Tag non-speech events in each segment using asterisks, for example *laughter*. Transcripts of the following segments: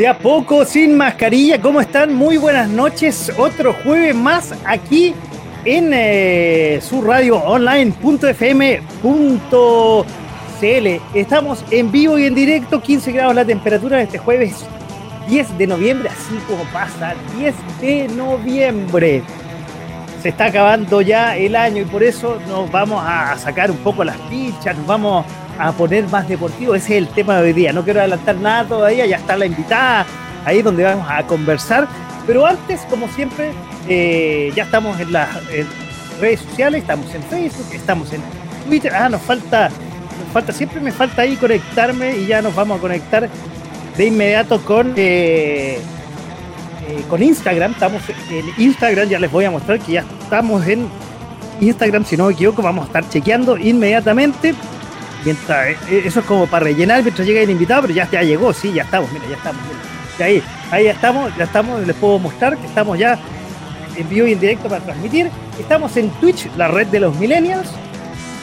De a poco, sin mascarilla, ¿cómo están? Muy buenas noches. Otro jueves más aquí en eh, su radio online.fm.cl. Estamos en vivo y en directo, 15 grados la temperatura de este jueves 10 de noviembre, así como pasa, 10 de noviembre. Se está acabando ya el año y por eso nos vamos a sacar un poco las fichas, nos vamos a poner más deportivo. Ese es el tema de hoy día. No quiero adelantar nada todavía, ya está la invitada ahí donde vamos a conversar. Pero antes, como siempre, eh, ya estamos en las redes sociales, estamos en Facebook, estamos en Twitter. Ah, nos falta, nos falta, siempre me falta ahí conectarme y ya nos vamos a conectar de inmediato con, eh, eh, con Instagram. Estamos en Instagram, ya les voy a mostrar que ya estamos en Instagram, si no me equivoco, vamos a estar chequeando inmediatamente. Mientras, eh, eso es como para rellenar mientras llega el invitado, pero ya, ya llegó, sí, ya estamos, mira, ya estamos. ahí, ahí ya estamos, ya estamos, les puedo mostrar que estamos ya en vivo y en directo para transmitir. Estamos en Twitch, la red de los millennials.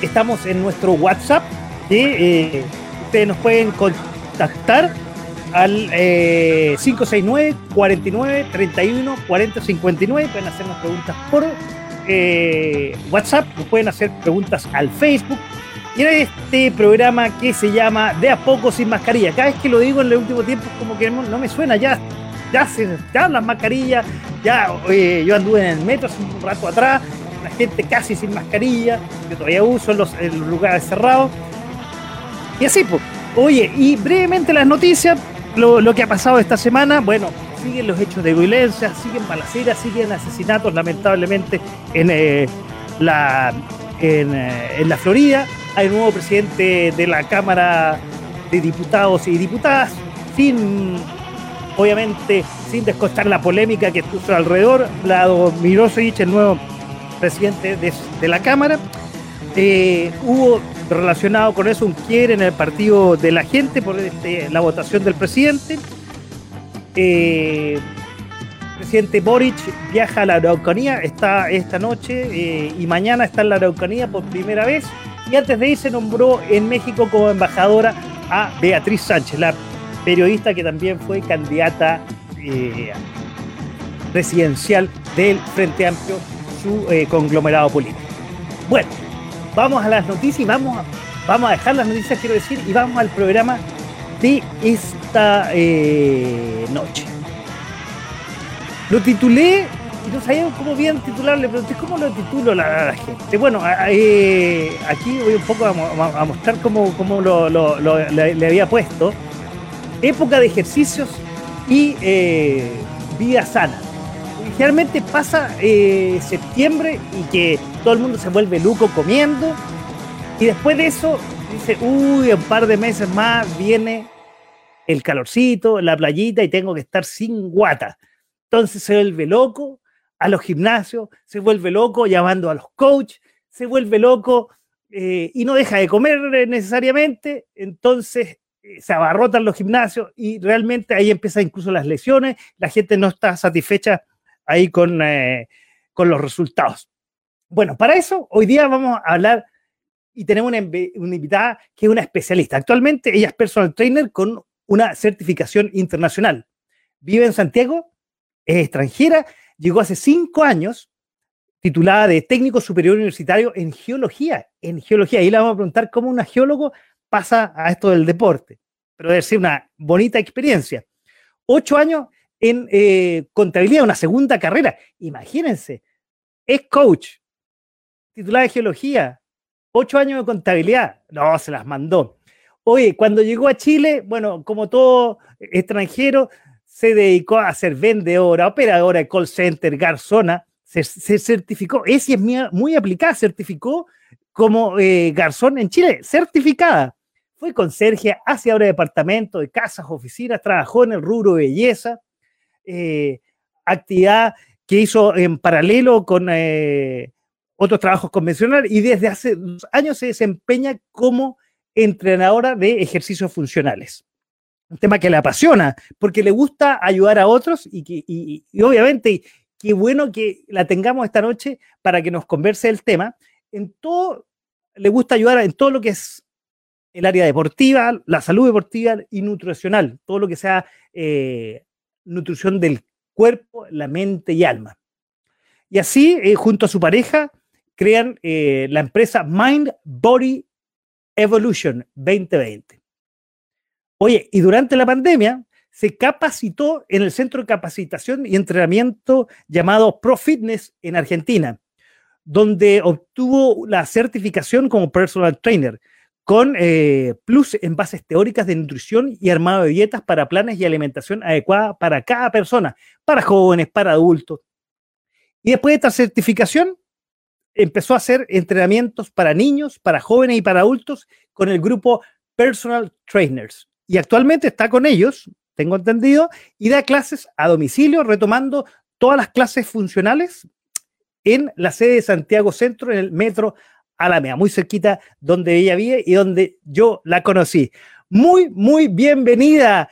Estamos en nuestro WhatsApp, que eh, ustedes nos pueden contactar al 569 49 31 40 59. Pueden hacernos preguntas por eh, WhatsApp, nos pueden hacer preguntas al Facebook y en este programa que se llama De a poco sin mascarilla. Cada vez que lo digo en el último tiempo, como que no, me suena, ya, ya se dan las mascarillas, ya yo anduve en el metro hace un rato atrás, la gente casi sin mascarilla, yo todavía uso en los, lugares cerrados. Y así, pues. Oye, y brevemente las noticias, lo, que ha pasado esta semana, bueno, siguen los hechos de violencia, siguen balaceras, siguen asesinatos, lamentablemente, en eh, la eh, en, la Florida. Un nuevo presidente de la Cámara de Diputados y Diputadas, sin, obviamente, sin descostar la polémica que puso alrededor. Lado Mirosevic, el nuevo presidente de, la Cámara. Eh, hubo relacionado con eso un quiebre en el partido de la gente por este, la votación del presidente. Eh, presidente Boric viaja a la Araucanía, está esta noche eh, y mañana está en la Araucanía por primera vez. Y antes de irse nombró en México como embajadora a Beatriz Sánchez, la periodista que también fue candidata eh, presidencial del Frente Amplio, su eh, conglomerado político. Bueno, vamos a las noticias y vamos a, vamos a dejar las noticias, quiero decir, y vamos al programa de esta noche. Lo titulé y no sabía cómo bien titularle, pero ¿cómo lo titulo a la, gente? Bueno, eh, aquí voy un poco a, mostrar cómo, le, había puesto. Época de ejercicios y eh, vida sana. Generalmente pasa eh, septiembre y que todo el mundo se vuelve luco comiendo. Y después de eso dice, uy, un par de meses más viene el calorcito, la playita y tengo que estar sin guata. Entonces se vuelve loco a los gimnasios, se vuelve loco llamando a los coaches, se vuelve loco eh, y no deja de comer necesariamente, entonces eh, se abarrotan los gimnasios y realmente ahí empiezan incluso las lesiones, la gente no está satisfecha ahí con, eh, con los resultados. Bueno, para eso hoy día vamos a hablar y tenemos una, una invitada que es una especialista. Actualmente ella es personal trainer con una certificación internacional. Vive en Santiago, es extranjera, llegó hace cinco años, titulada de técnico superior universitario en geología. En geología, ahí le vamos a preguntar cómo un geólogo pasa a esto del deporte, pero debe ser una bonita experiencia. Ocho años en eh, contabilidad, una segunda carrera. Imagínense, es coach, titulada de geología, ocho años de contabilidad. No, se las mandó. Oye, cuando llegó a Chile, bueno, como todo extranjero, se dedicó a ser vendedora, operadora de call center, garzona, se, certificó, esa es muy, aplicada, certificó como eh, garzón en Chile, certificada. Fue conserje, hace ahora departamento de casas, oficinas, trabajó en el rubro de belleza, eh, actividad que hizo en paralelo con eh, otros trabajos convencionales y desde hace dos años se desempeña como entrenadora de ejercicios funcionales. Un tema que le apasiona, porque le gusta ayudar a otros y, que, y, obviamente qué bueno que la tengamos esta noche para que nos converse el tema. En todo, le gusta ayudar en todo lo que es el área deportiva, la salud deportiva y nutricional, todo lo que sea eh, nutrición del cuerpo, la mente y alma. Y así, eh, junto a su pareja, crean eh, la empresa Mind Body Evolution 2020. Oye, y durante la pandemia se capacitó en el centro de capacitación y entrenamiento llamado Pro Fitness en Argentina, donde obtuvo la certificación como personal trainer con eh, plus en bases teóricas de nutrición y armado de dietas para planes y alimentación adecuada para cada persona, para jóvenes, para adultos. Y después de esta certificación, empezó a hacer entrenamientos para niños, para jóvenes y para adultos con el grupo Personal Trainers. Y actualmente está con ellos, tengo entendido, y da clases a domicilio, retomando todas las clases funcionales en la sede de Santiago Centro, en el metro Alameda, muy cerquita donde ella vive y donde yo la conocí. Muy, muy bienvenida,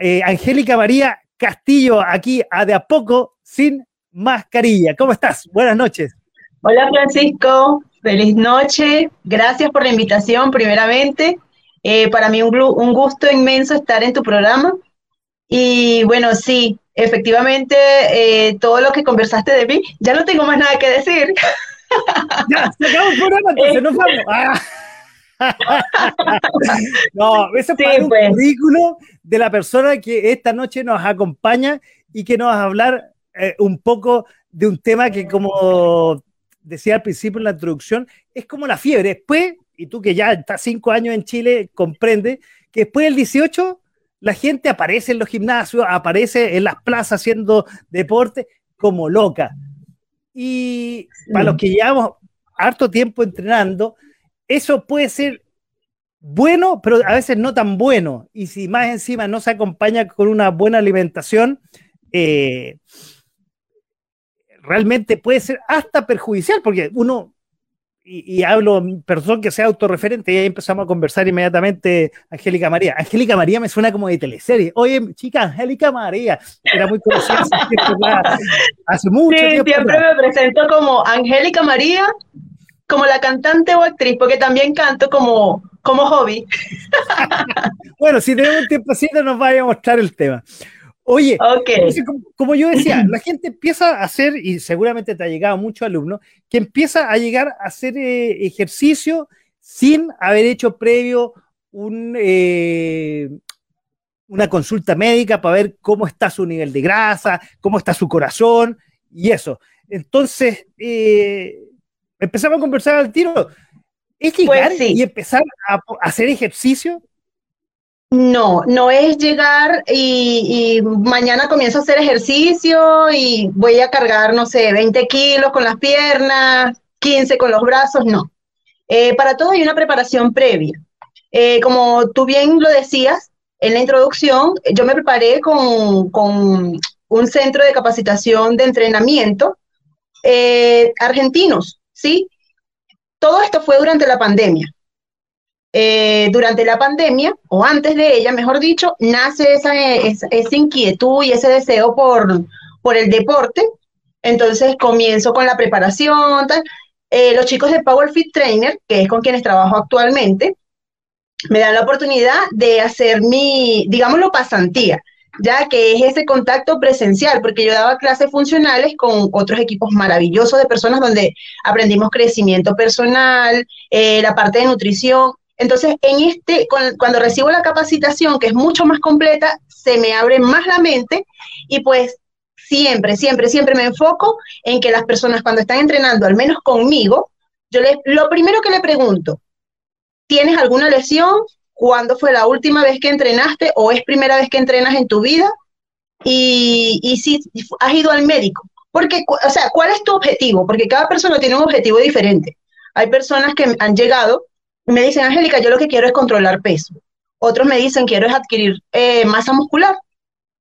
eh, Angélica María Castillo, aquí a De a poco sin mascarilla. ¿Cómo estás? Buenas noches. Hola Francisco, feliz noche. Gracias por la invitación primeramente. Eh, para mí un, un, gusto inmenso estar en tu programa. Y bueno, sí, efectivamente, eh, todo lo que conversaste de mí, ya no tengo más nada que decir. *laughs* Ya, se acabó el programa, entonces nos vamos. *laughs* Ah. *laughs* no, ese es un pues. de la persona que esta noche nos acompaña y que nos va a hablar eh, un poco de un tema que como decía al principio en la introducción, es como la fiebre. Después, y tú que ya estás cinco años en Chile, comprende que después del 18 la gente aparece en los gimnasios, aparece en las plazas haciendo deporte como loca. Y para los que llevamos harto tiempo entrenando, eso puede ser bueno, pero a veces no tan bueno. Y si más encima no se acompaña con una buena alimentación, eh, realmente puede ser hasta perjudicial, porque uno, y, hablo, perdón que sea autorreferente, y ahí empezamos a conversar inmediatamente, Angélica María. Angélica María me suena como de teleserie. Oye, chica, Angélica María, era muy conocida hace, mucho sí, tiempo. Siempre me presento como Angélica María, como la cantante o actriz, porque también canto como, como hobby. *laughs* bueno, si tenemos un tiempecito nos vaya a mostrar el tema. Oye, como, yo decía, *clears throat* la gente empieza a hacer, y seguramente te ha llegado mucho alumno, que empieza a llegar a hacer eh, ejercicio sin haber hecho previo un, eh, una consulta médica para ver cómo está su nivel de grasa, cómo está su corazón y eso. Entonces, eh, empezamos a conversar al tiro. ¿Es llegar pues y empezar a hacer ejercicio? No, no es llegar y, mañana comienzo a hacer ejercicio y voy a cargar, no sé, 20 kilos con las piernas, 15 con los brazos, no. Eh, para todo hay una preparación previa. Eh, como tú bien lo decías en la introducción, yo me preparé con, un centro de capacitación de entrenamiento eh, argentinos, ¿sí? Todo esto fue durante la pandemia. Eh, durante la pandemia, o antes de ella, mejor dicho, nace esa, esa, inquietud y ese deseo por, por, el deporte. Entonces comienzo con la preparación. Eh, los chicos de Power Fit Trainer, que es con quienes trabajo actualmente, me dan la oportunidad de hacer mi, digámoslo, pasantía, ya que es ese contacto presencial, porque yo daba clases funcionales con otros equipos maravillosos de personas donde aprendimos crecimiento personal, eh, la parte de nutrición, entonces, en este, cuando recibo la capacitación, que es mucho más completa, se me abre más la mente y pues siempre, siempre, siempre me enfoco en que las personas cuando están entrenando, al menos conmigo, yo les, lo primero que le pregunto, ¿tienes alguna lesión? ¿Cuándo fue la última vez que entrenaste o es primera vez que entrenas en tu vida? Y, y si has ido al médico. Porque, o sea, ¿cuál es tu objetivo? Porque cada persona tiene un objetivo diferente. Hay personas que han llegado me dicen, Angélica, yo lo que quiero es controlar peso. Otros me dicen, quiero es adquirir eh, masa muscular.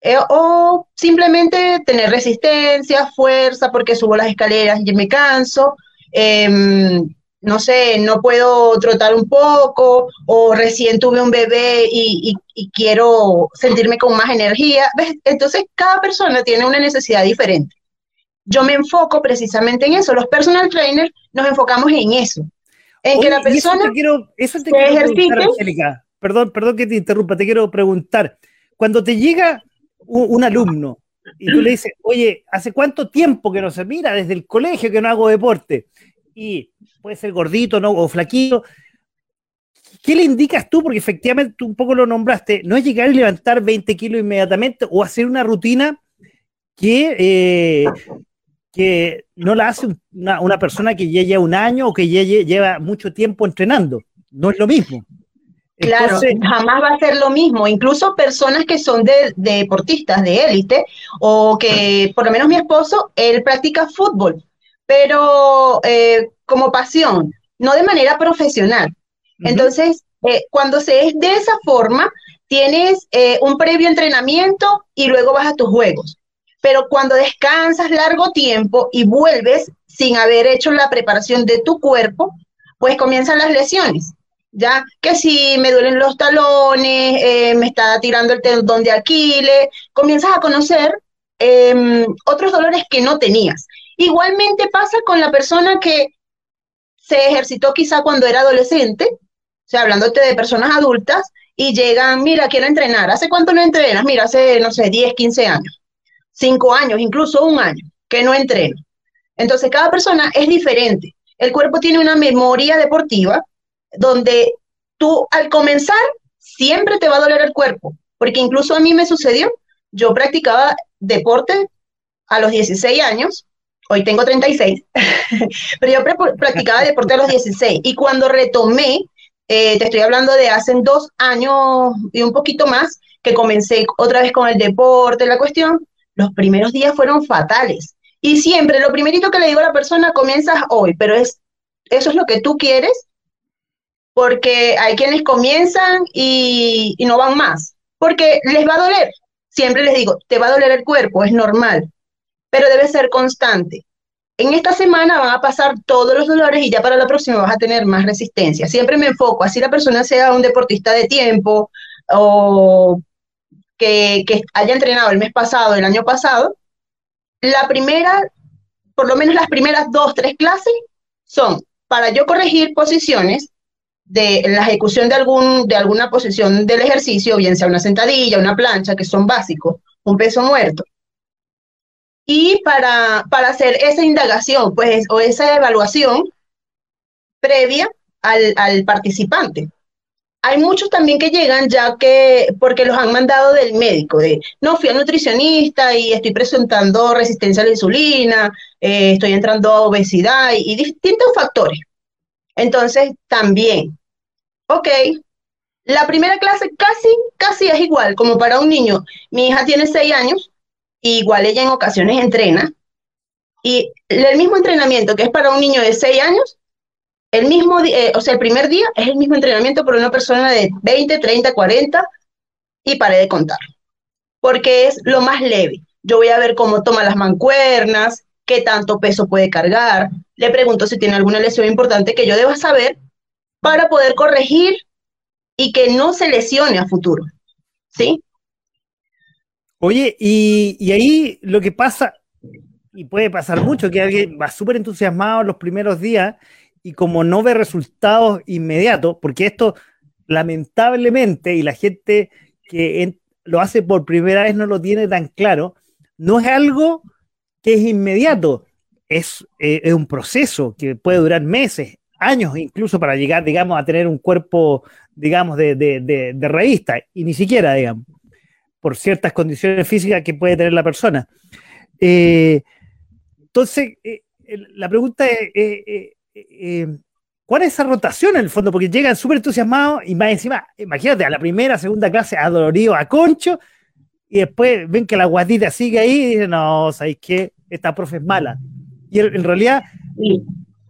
eh, o simplemente tener resistencia, fuerza, porque subo las escaleras y me canso. Em, no sé, no puedo trotar un poco, o recién tuve un bebé y, quiero sentirme con más energía. Entonces, cada persona tiene una necesidad diferente. Yo me enfoco precisamente en eso. Los personal trainers nos enfocamos en eso. En que la persona. Eso te quiero, eso te quiero Perdón, perdón que te interrumpa, te quiero preguntar. Cuando te llega un, alumno y tú le dices, oye, ¿hace cuánto tiempo que no se mira desde el colegio que no hago deporte? Y puede ser gordito ¿no? o flaquito. ¿Qué le indicas tú? Porque efectivamente tú un poco lo nombraste, no es llegar y levantar 20 kilos inmediatamente o hacer una rutina que, eh, que no la hace una, persona que ya lleva un año o que ya lleva mucho tiempo entrenando. No es lo mismo. Claro, jamás va a ser lo mismo. Incluso personas que son de, deportistas de élite o que, por lo menos mi esposo, él practica fútbol, pero eh, como pasión, no de manera profesional. Entonces, eh, cuando se es de esa forma, tienes eh, un previo entrenamiento y luego vas a tus juegos. Pero cuando descansas largo tiempo y vuelves sin haber hecho la preparación de tu cuerpo, pues comienzan las lesiones. ¿ya? Que si me duelen los talones, eh, me está tirando el tendón de Aquiles, comienzas a conocer em, otros dolores que no tenías. Igualmente pasa con la persona que se ejercitó quizá cuando era adolescente, o sea, hablándote de personas adultas, y llegan, mira, quiero entrenar. ¿Hace cuánto no entrenas? Mira, hace, no sé, 10, 15 años, 5 años, incluso un año, que no entreno. Entonces, cada persona es diferente. El cuerpo tiene una memoria deportiva donde tú al comenzar siempre te va a doler el cuerpo, porque incluso a mí me sucedió, yo practicaba deporte a los 16 años, hoy tengo 36, *laughs* pero yo practicaba deporte a los 16 y cuando retomé, eh, te estoy hablando de hace dos años y un poquito más, que comencé otra vez con el deporte, la cuestión, los primeros días fueron fatales. Y siempre, lo primerito que le digo a la persona, comienzas hoy, pero es, eso es lo que tú quieres, porque hay quienes comienzan y, no van más, porque les va a doler. Siempre les digo, te va a doler el cuerpo, es normal, pero debe ser constante. En esta semana van a pasar todos los dolores y ya para la próxima vas a tener más resistencia. Siempre me enfoco, así la persona sea un deportista de tiempo o que, haya entrenado el mes pasado, el año pasado, la primera, por lo menos las primeras dos, tres clases son para yo corregir posiciones de la ejecución de, algún, de alguna posición del ejercicio, bien sea una sentadilla, una plancha, que son básicos, un peso muerto. Y para, para hacer esa indagación, pues, o esa evaluación previa al, al participante. Hay muchos también que llegan ya que, porque los han mandado del médico, de, no, fui al nutricionista y estoy presentando resistencia a la insulina, eh, estoy entrando a obesidad y distintos factores. Entonces, también, ok, la primera clase casi, casi es igual, como para un niño. Mi hija tiene seis años, igual ella en ocasiones entrena, y el mismo entrenamiento que es para un niño de seis años, el mismo, eh, o sea, el primer día es el mismo entrenamiento para una persona de 20, 30, 40, y paré de contar, porque es lo más leve. Yo voy a ver cómo toma las mancuernas, qué tanto peso puede cargar, le pregunto si tiene alguna lesión importante que yo deba saber para poder corregir y que no se lesione a futuro. ¿Sí? Oye, y, ahí lo que pasa, y puede pasar mucho, que alguien va súper entusiasmado los primeros días y como no ve resultados inmediatos, porque esto lamentablemente, y la gente que lo hace por primera vez no lo tiene tan claro, no es algo que es inmediato es, eh, es un proceso que puede durar meses, años incluso para llegar, digamos, a tener un cuerpo, digamos, de, de, revista, y ni siquiera, digamos, por ciertas condiciones físicas que puede tener la persona. Eh, entonces, eh, la pregunta es, ¿cuál es esa rotación en el fondo? Porque llegan súper entusiasmados y más encima, imagínate, a la primera, segunda clase, adolorido, a concho, y después ven que la guatita sigue ahí y dicen, no, ¿sabéis qué? Esta profe es mala y en realidad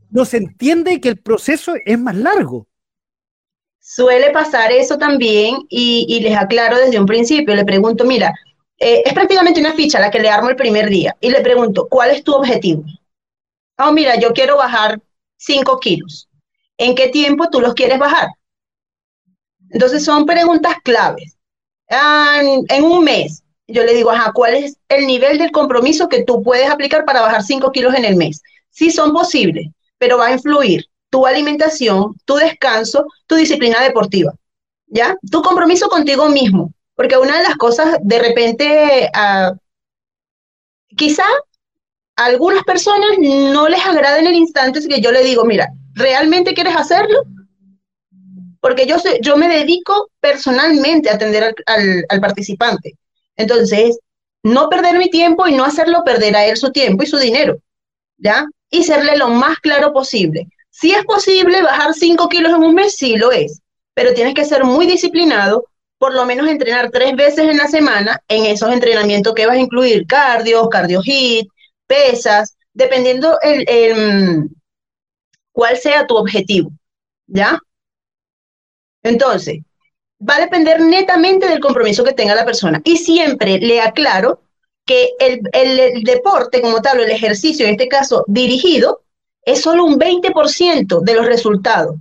no se entiende que el proceso es más largo. Suele pasar eso también y, les aclaro desde un principio, le pregunto, mira, eh, es prácticamente una ficha la que le armo el primer día y le pregunto, ¿cuál es tu objetivo? Oh, mira, yo quiero bajar 5 kilos. ¿En qué tiempo tú los quieres bajar? Entonces son preguntas claves. Ah, en un mes, yo le digo, ajá, ¿cuál es el nivel del compromiso que tú puedes aplicar para bajar 5 kilos en el mes? Sí son posibles, pero va a influir tu alimentación, tu descanso, tu disciplina deportiva, ¿ya? Tu compromiso contigo mismo, porque una de las cosas, de repente, uh, quizá algunas personas no les agrada en el instante que yo le digo, mira, ¿realmente quieres hacerlo? Porque yo, yo me dedico personalmente a atender al, al participante. Entonces, no perder mi tiempo y no hacerlo perder a él su tiempo y su dinero, ¿ya? Y serle lo más claro posible. Si es posible bajar 5 kilos en un mes, sí lo es, pero tienes que ser muy disciplinado, por lo menos entrenar tres veces en la semana en esos entrenamientos que vas a incluir cardio, cardio hit, pesas, dependiendo el, cuál sea tu objetivo, ¿ya? Entonces, va a depender netamente del compromiso que tenga la persona. Y siempre le aclaro que el, el, deporte como tal, o el ejercicio, en este caso dirigido, es solo un 20% de los resultados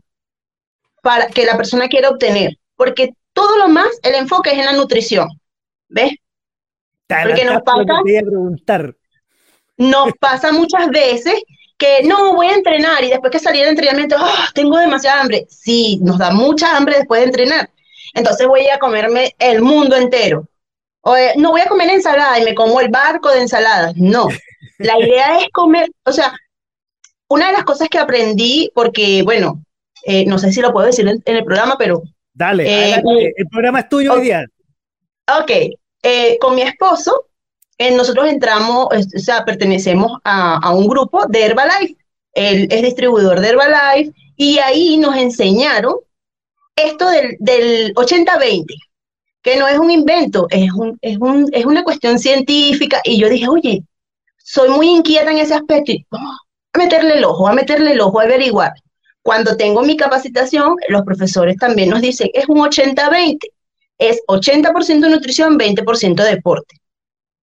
para que la persona quiera obtener, porque todo lo más, el enfoque es en la nutrición. ¿Ves? Porque nos pasa, nos pasa muchas veces que no voy a entrenar y después que salir de entrenamiento, ¡ah! tengo demasiada hambre. Sí, nos da mucha hambre después de entrenar. Entonces voy a comerme el mundo entero. O, eh, no voy a comer ensalada y me como el barco de ensaladas. No, la idea es comer, o sea, una de las cosas que aprendí, porque, bueno, eh, no sé si lo puedo decir en, el programa, pero... Dale, eh, el programa es tuyo hoy día. Ok, con mi esposo, nosotros entramos, o sea, pertenecemos a, un grupo de Herbalife. Él es distribuidor de Herbalife y ahí nos enseñaron esto del, del 80-20, que no es un invento, es, un, es, un, es una cuestión científica. Y yo dije, oye, soy muy inquieta en ese aspecto. Y, a meterle el ojo, a meterle el ojo, a averiguar. Cuando tengo mi capacitación, los profesores también nos dicen, es un 80-20, es 80% nutrición, 20% deporte.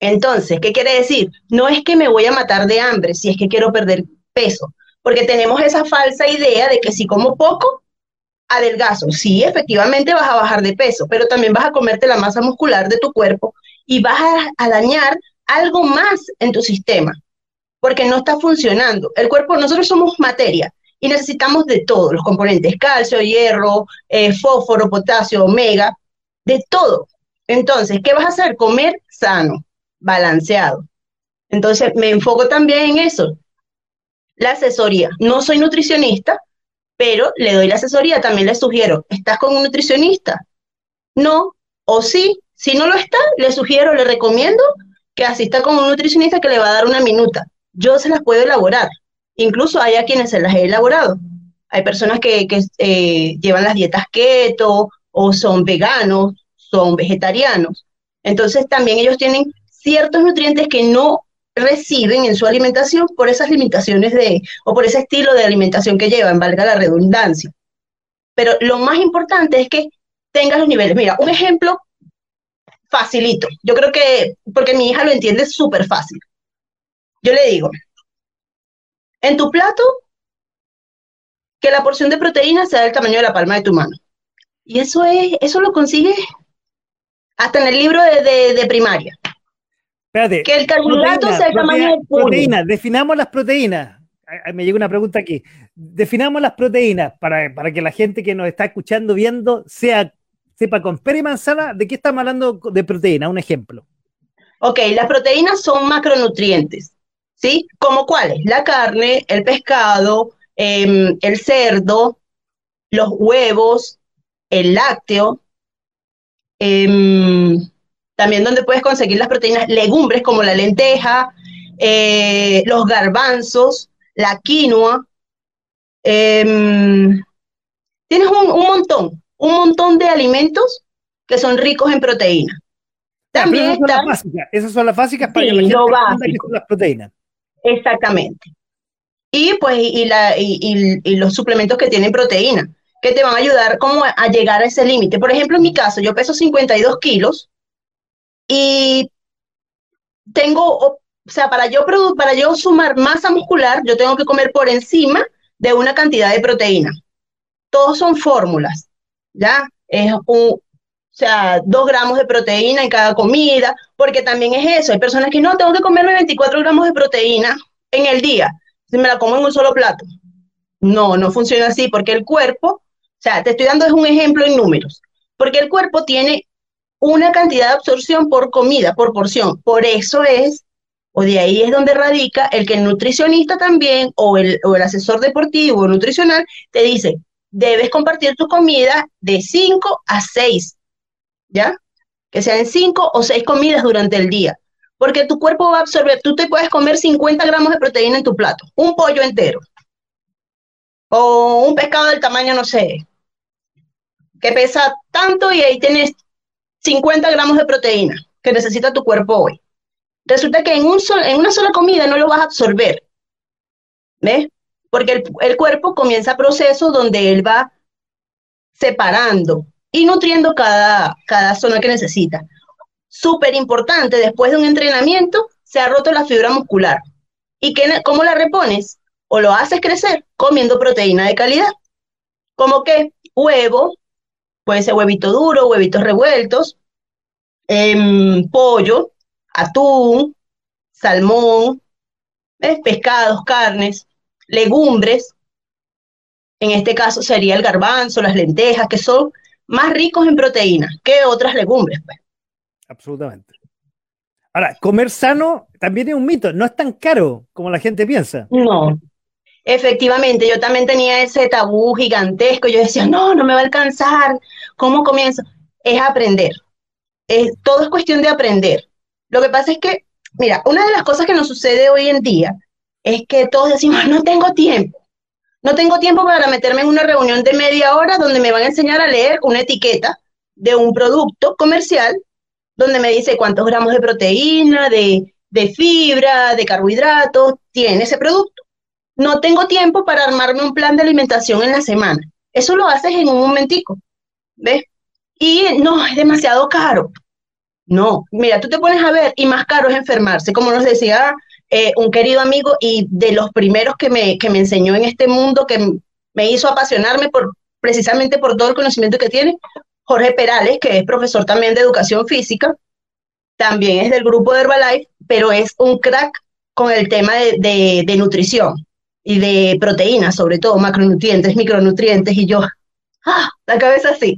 Entonces, ¿qué quiere decir? No es que me voy a matar de hambre si es que quiero perder peso, porque tenemos esa falsa idea de que si como poco, adelgazo. Sí, efectivamente vas a bajar de peso, pero también vas a comerte la masa muscular de tu cuerpo y vas a, dañar algo más en tu sistema, porque no está funcionando. El cuerpo, nosotros somos materia y necesitamos de todos los componentes, calcio, hierro, eh, fósforo, potasio, omega, de todo. Entonces, ¿qué vas a hacer? Comer sano, balanceado. Entonces, me enfoco también en eso. La asesoría. No soy nutricionista, pero le doy la asesoría, también le sugiero, ¿estás con un nutricionista? No, o sí, si no lo está, le sugiero, le recomiendo que asista con un nutricionista que le va a dar una minuta. Yo se las puedo elaborar, incluso hay a quienes se las he elaborado. Hay personas que, eh, llevan las dietas keto o son veganos, son vegetarianos. Entonces también ellos tienen ciertos nutrientes que no reciben en su alimentación por esas limitaciones de, o por ese estilo de alimentación que llevan, valga la redundancia. Pero lo más importante es que tengas los niveles. Mira, un ejemplo facilito. Yo creo que, porque mi hija lo entiende súper fácil. Yo le digo, en tu plato, que la porción de proteína sea del tamaño de la palma de tu mano. Y eso es, eso lo consigues hasta en el libro de, de primaria. Espérate. Que el carbohidrato sea el tamaño del Proteínas, definamos las proteínas. Me llega una pregunta aquí. Definamos las proteínas para, para que la gente que nos está escuchando, viendo, sea, sepa con pera y manzana de qué estamos hablando de proteína. Un ejemplo. Ok, las proteínas son macronutrientes, ¿sí? ¿Como cuáles? La carne, el pescado, em, el cerdo, los huevos, el lácteo, eh, también donde puedes conseguir las proteínas, legumbres como la lenteja, eh, los garbanzos, la quinoa. Em, tienes un, montón, un montón de alimentos que son ricos en proteínas. También esas, son las básicas, esas son las básicas para que la gente las proteínas. Exactamente. Y pues y, la, y, los suplementos que tienen proteína, que te van a ayudar como a llegar a ese límite. Por ejemplo, en mi caso, yo peso 52 kilos y tengo, o sea, para yo, para yo sumar masa muscular, yo tengo que comer por encima de una cantidad de proteína. Todos son fórmulas, ¿ya? Es un, o sea, dos gramos de proteína en cada comida, porque también es eso. Hay personas que no, tengo que comerme 24 gramos de proteína en el día, si me la como en un solo plato. No, no funciona así, porque el cuerpo, o sea, te estoy dando es un ejemplo en números, porque el cuerpo tiene una cantidad de absorción por comida, por porción. Por eso es, o de ahí es donde radica el que el nutricionista también, o el, o el asesor deportivo o nutricional, te dice, debes compartir tu comida de 5 a 6 ¿ya? Que sean cinco o seis comidas durante el día, porque tu cuerpo va a absorber, tú te puedes comer 50 gramos de proteína en tu plato, un pollo entero, o un pescado del tamaño, no sé, que pesa tanto y ahí tienes 50 gramos de proteína que necesita tu cuerpo hoy. Resulta que en, un en una sola comida no lo vas a absorber, ¿ves? Porque el, cuerpo comienza procesos donde él va separando y nutriendo cada, cada zona que necesita. Súper importante, después de un entrenamiento se ha roto la fibra muscular. ¿Y cómo la repones? O lo haces crecer comiendo proteína de calidad. Como que huevo, puede ser huevito duro, huevitos revueltos, em, pollo, atún, salmón, pescados, carnes, legumbres. En este caso sería el garbanzo, las lentejas, que son más ricos en proteínas que otras legumbres. Pues. Absolutamente. Ahora, comer sano también es un mito, no es tan caro como la gente piensa. No, efectivamente, yo también tenía ese tabú gigantesco, yo decía, no, no me va a alcanzar, ¿cómo comienzo? Es aprender, es, todo es cuestión de aprender. Lo que pasa es que, mira, una de las cosas que nos sucede hoy en día es que todos decimos, no tengo tiempo. No tengo tiempo para meterme en una reunión de media hora donde me van a enseñar a leer una etiqueta de un producto comercial donde me dice cuántos gramos de proteína, de, fibra, de carbohidratos tiene ese producto. No tengo tiempo para armarme un plan de alimentación en la semana. Eso lo haces en un momentico, ¿ves? Y no, es demasiado caro. No, mira, tú te pones a ver y más caro es enfermarse, como nos decía eh, un querido amigo y de los primeros que me, que me enseñó en este mundo, que me hizo apasionarme por, precisamente por todo el conocimiento que tiene, Jorge Perales, que es profesor también de educación física, también es del grupo de Herbalife, pero es un crack con el tema de, de, nutrición y de proteínas, sobre todo macronutrientes, micronutrientes, y yo, ah, la cabeza así.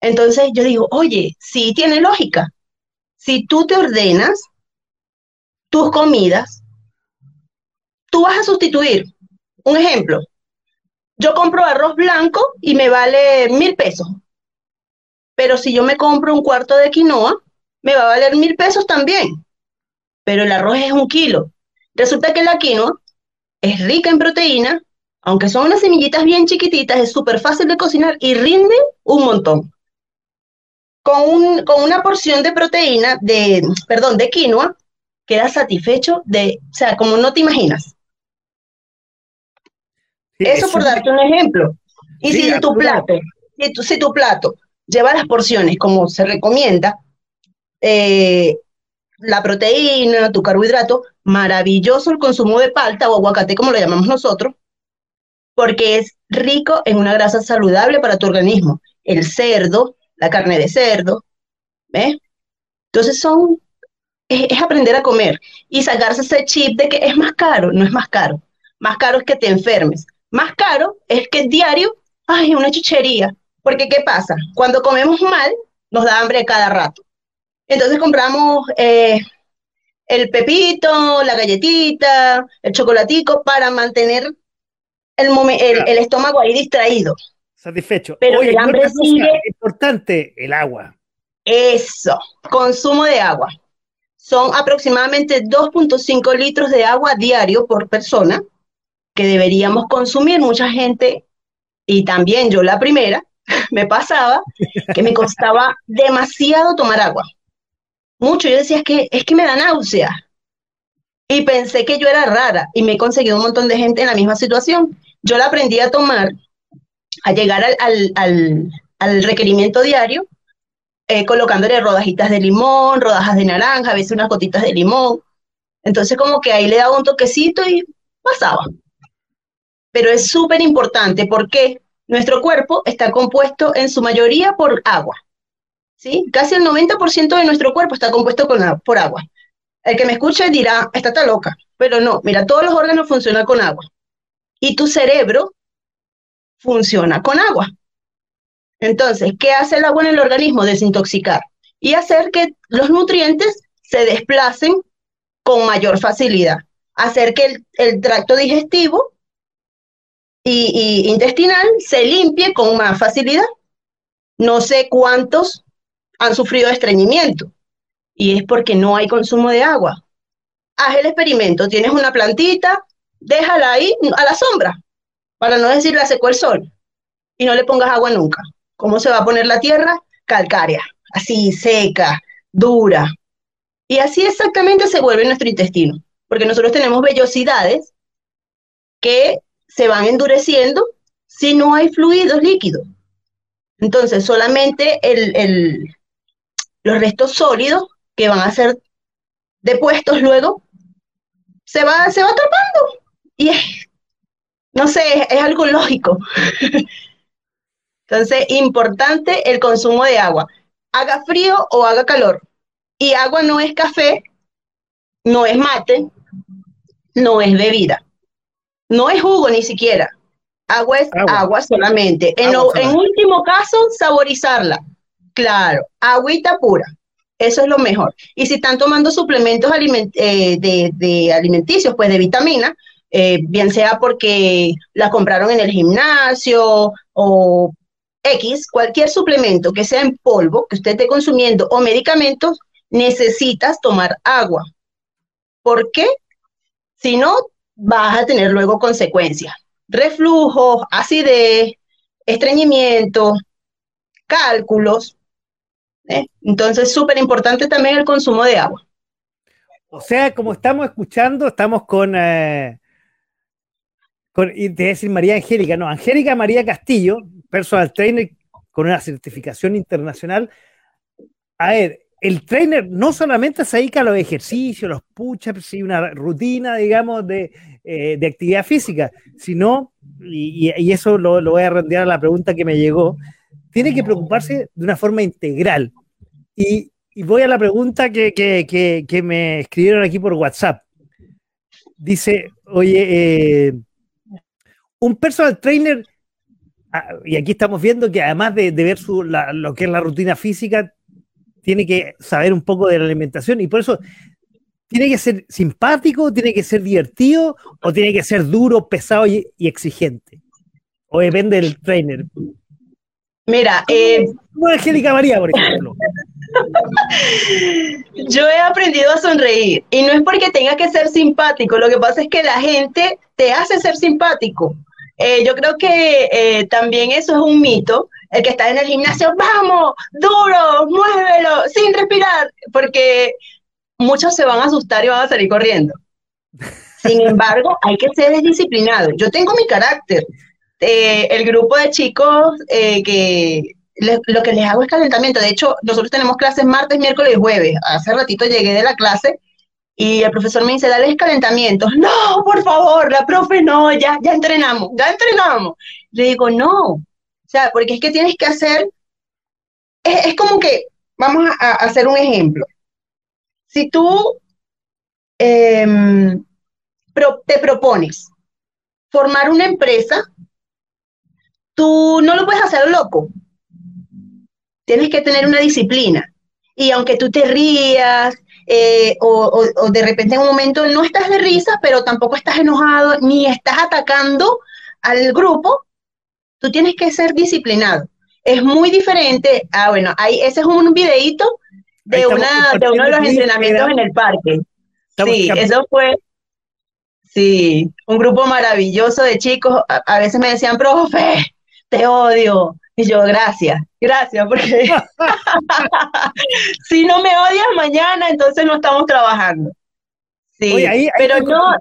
Entonces yo digo, oye, sí tiene lógica. Si tú te ordenas tus comidas, tú vas a sustituir. Un ejemplo, yo compro arroz blanco y me vale mil pesos. Pero si yo me compro un cuarto de quinoa, me va a valer mil pesos también. Pero el arroz es un kilo. Resulta que la quinoa es rica en proteína, aunque son unas semillitas bien chiquititas, es súper fácil de cocinar y rinde un montón. Con, un, con una porción de proteína, de, perdón, de quinoa, quedas satisfecho de, o sea, como no te imaginas. Eso por darte un ejemplo. Y si tu plato, si tu, si tu plato lleva las porciones como se recomienda, eh, la proteína, tu carbohidrato, maravilloso el consumo de palta o aguacate, como lo llamamos nosotros, porque es rico en una grasa saludable para tu organismo. El cerdo, la carne de cerdo, ¿ves? Entonces son es, aprender a comer y sacarse ese chip de que es más caro, no es más caro. Más caro es que te enfermes. Más caro es que diario, ay, una chuchería. Porque ¿qué pasa? Cuando comemos mal, nos da hambre cada rato. Entonces compramos eh, el pepito, la galletita, el chocolatico para mantener el, el, estómago ahí distraído. Satisfecho. Pero el hambre sigue. Importante, el agua. Eso, consumo de agua son aproximadamente 2.5 litros de agua diario por persona que deberíamos consumir. Mucha gente, y también yo la primera, *laughs* me pasaba que me costaba demasiado tomar agua. Mucho, yo decía, es que, es que me da náusea. Y pensé que yo era rara y me he conseguido un montón de gente en la misma situación. Yo la aprendí a tomar, a llegar al, al, al requerimiento diario eh, colocándole rodajitas de limón, rodajas de naranja, a veces unas gotitas de limón. Entonces como que ahí le daba un toquecito y pasaba. Pero es súper importante porque nuestro cuerpo está compuesto en su mayoría por agua. ¿Sí? Casi el 90% de nuestro cuerpo está compuesto por agua. El que me escuche dirá, está loca, pero no, mira, todos los órganos funcionan con agua. Y tu cerebro funciona con agua. Entonces, ¿qué hace el agua en el organismo? Desintoxicar y hacer que los nutrientes se desplacen con mayor facilidad, hacer que el, tracto digestivo y, intestinal se limpie con más facilidad. No sé cuántos han sufrido estreñimiento y es porque no hay consumo de agua. Haz el experimento, tienes una plantita, déjala ahí a la sombra, para no decir la secó el sol, y no le pongas agua nunca. ¿Cómo se va a poner la tierra? Calcárea, así seca, dura. Y así exactamente se vuelve nuestro intestino, porque nosotros tenemos vellosidades que se van endureciendo si no hay fluidos líquidos. Entonces, solamente los restos sólidos que van a ser depuestos luego se va, se va atrapando. Y es, no sé, es algo lógico. *laughs* Entonces, importante el consumo de agua. Haga frío o haga calor. Y agua no es café, no es mate, no es bebida. No es jugo ni siquiera. Agua es agua, solamente. En, en último caso, saborizarla. Claro, agüita pura. Eso es lo mejor. Y si están tomando suplementos eh, de, alimenticios, pues de vitamina, eh, bien sea porque la compraron en el gimnasio o X, cualquier suplemento que sea en polvo, que usted esté consumiendo o medicamentos, necesitas tomar agua. ¿Por qué? Si no, vas a tener luego consecuencias. Reflujo, acidez, estreñimiento, cálculos. ¿Eh? Entonces, súper importante también el consumo de agua. O sea, como estamos escuchando, estamos con, eh, y te decir María Angélica, no, Angélica María Castillo, personal trainer con una certificación internacional. A ver, el trainer no solamente se dedica a los ejercicios, los push-ups y una rutina, digamos, de, eh, actividad física, sino, y, eso lo, voy a rendir a la pregunta que me llegó, tiene que preocuparse de una forma integral. Y, voy a la pregunta que, me escribieron aquí por WhatsApp. Dice, oye, eh, un personal trainer, ah, y aquí estamos viendo que además de, ver lo que es la rutina física, tiene que saber un poco de la alimentación y por eso tiene que ser simpático, tiene que ser divertido o tiene que ser duro, pesado y, exigente. O depende del trainer. Mira, eh, Angélica María, por ejemplo. Yo he aprendido a sonreír y no es porque tenga que ser simpático, lo que pasa es que la gente te hace ser simpático. Eh, yo creo que eh, también eso es un mito el que está en el gimnasio, vamos, duro, muévelo, sin respirar, porque muchos se van a asustar y van a salir corriendo. Sin *laughs* embargo, hay que ser disciplinado. Yo tengo mi carácter. Eh, el grupo de chicos eh, que lo que les hago es calentamiento. De hecho, nosotros tenemos clases martes, miércoles y jueves. Hace ratito llegué de la clase y el profesor me dice, dale calentamiento. No, por favor, la profe, no, ya, ya entrenamos, ya entrenamos. Le digo, no, o sea, porque es que tienes que hacer, es, como que, vamos a, hacer un ejemplo. Si tú em, te propones formar una empresa, tú no lo puedes hacer loco. Tienes que tener una disciplina. Y aunque tú te rías, eh, o, o, de repente en un momento no estás de risa, pero tampoco estás enojado, ni estás atacando al grupo, tú tienes que ser disciplinado. Es muy diferente. Ah, bueno, ahí ese es un videíto de, una, de uno de los entrenamientos en el parque. sí, eso fue, sí, un grupo maravilloso de chicos. A, veces me decían, profe, te odio. Y yo, gracias, gracias, porque *laughs* *laughs* si no me odias mañana, entonces no estamos trabajando. Sí, ahí, pero no.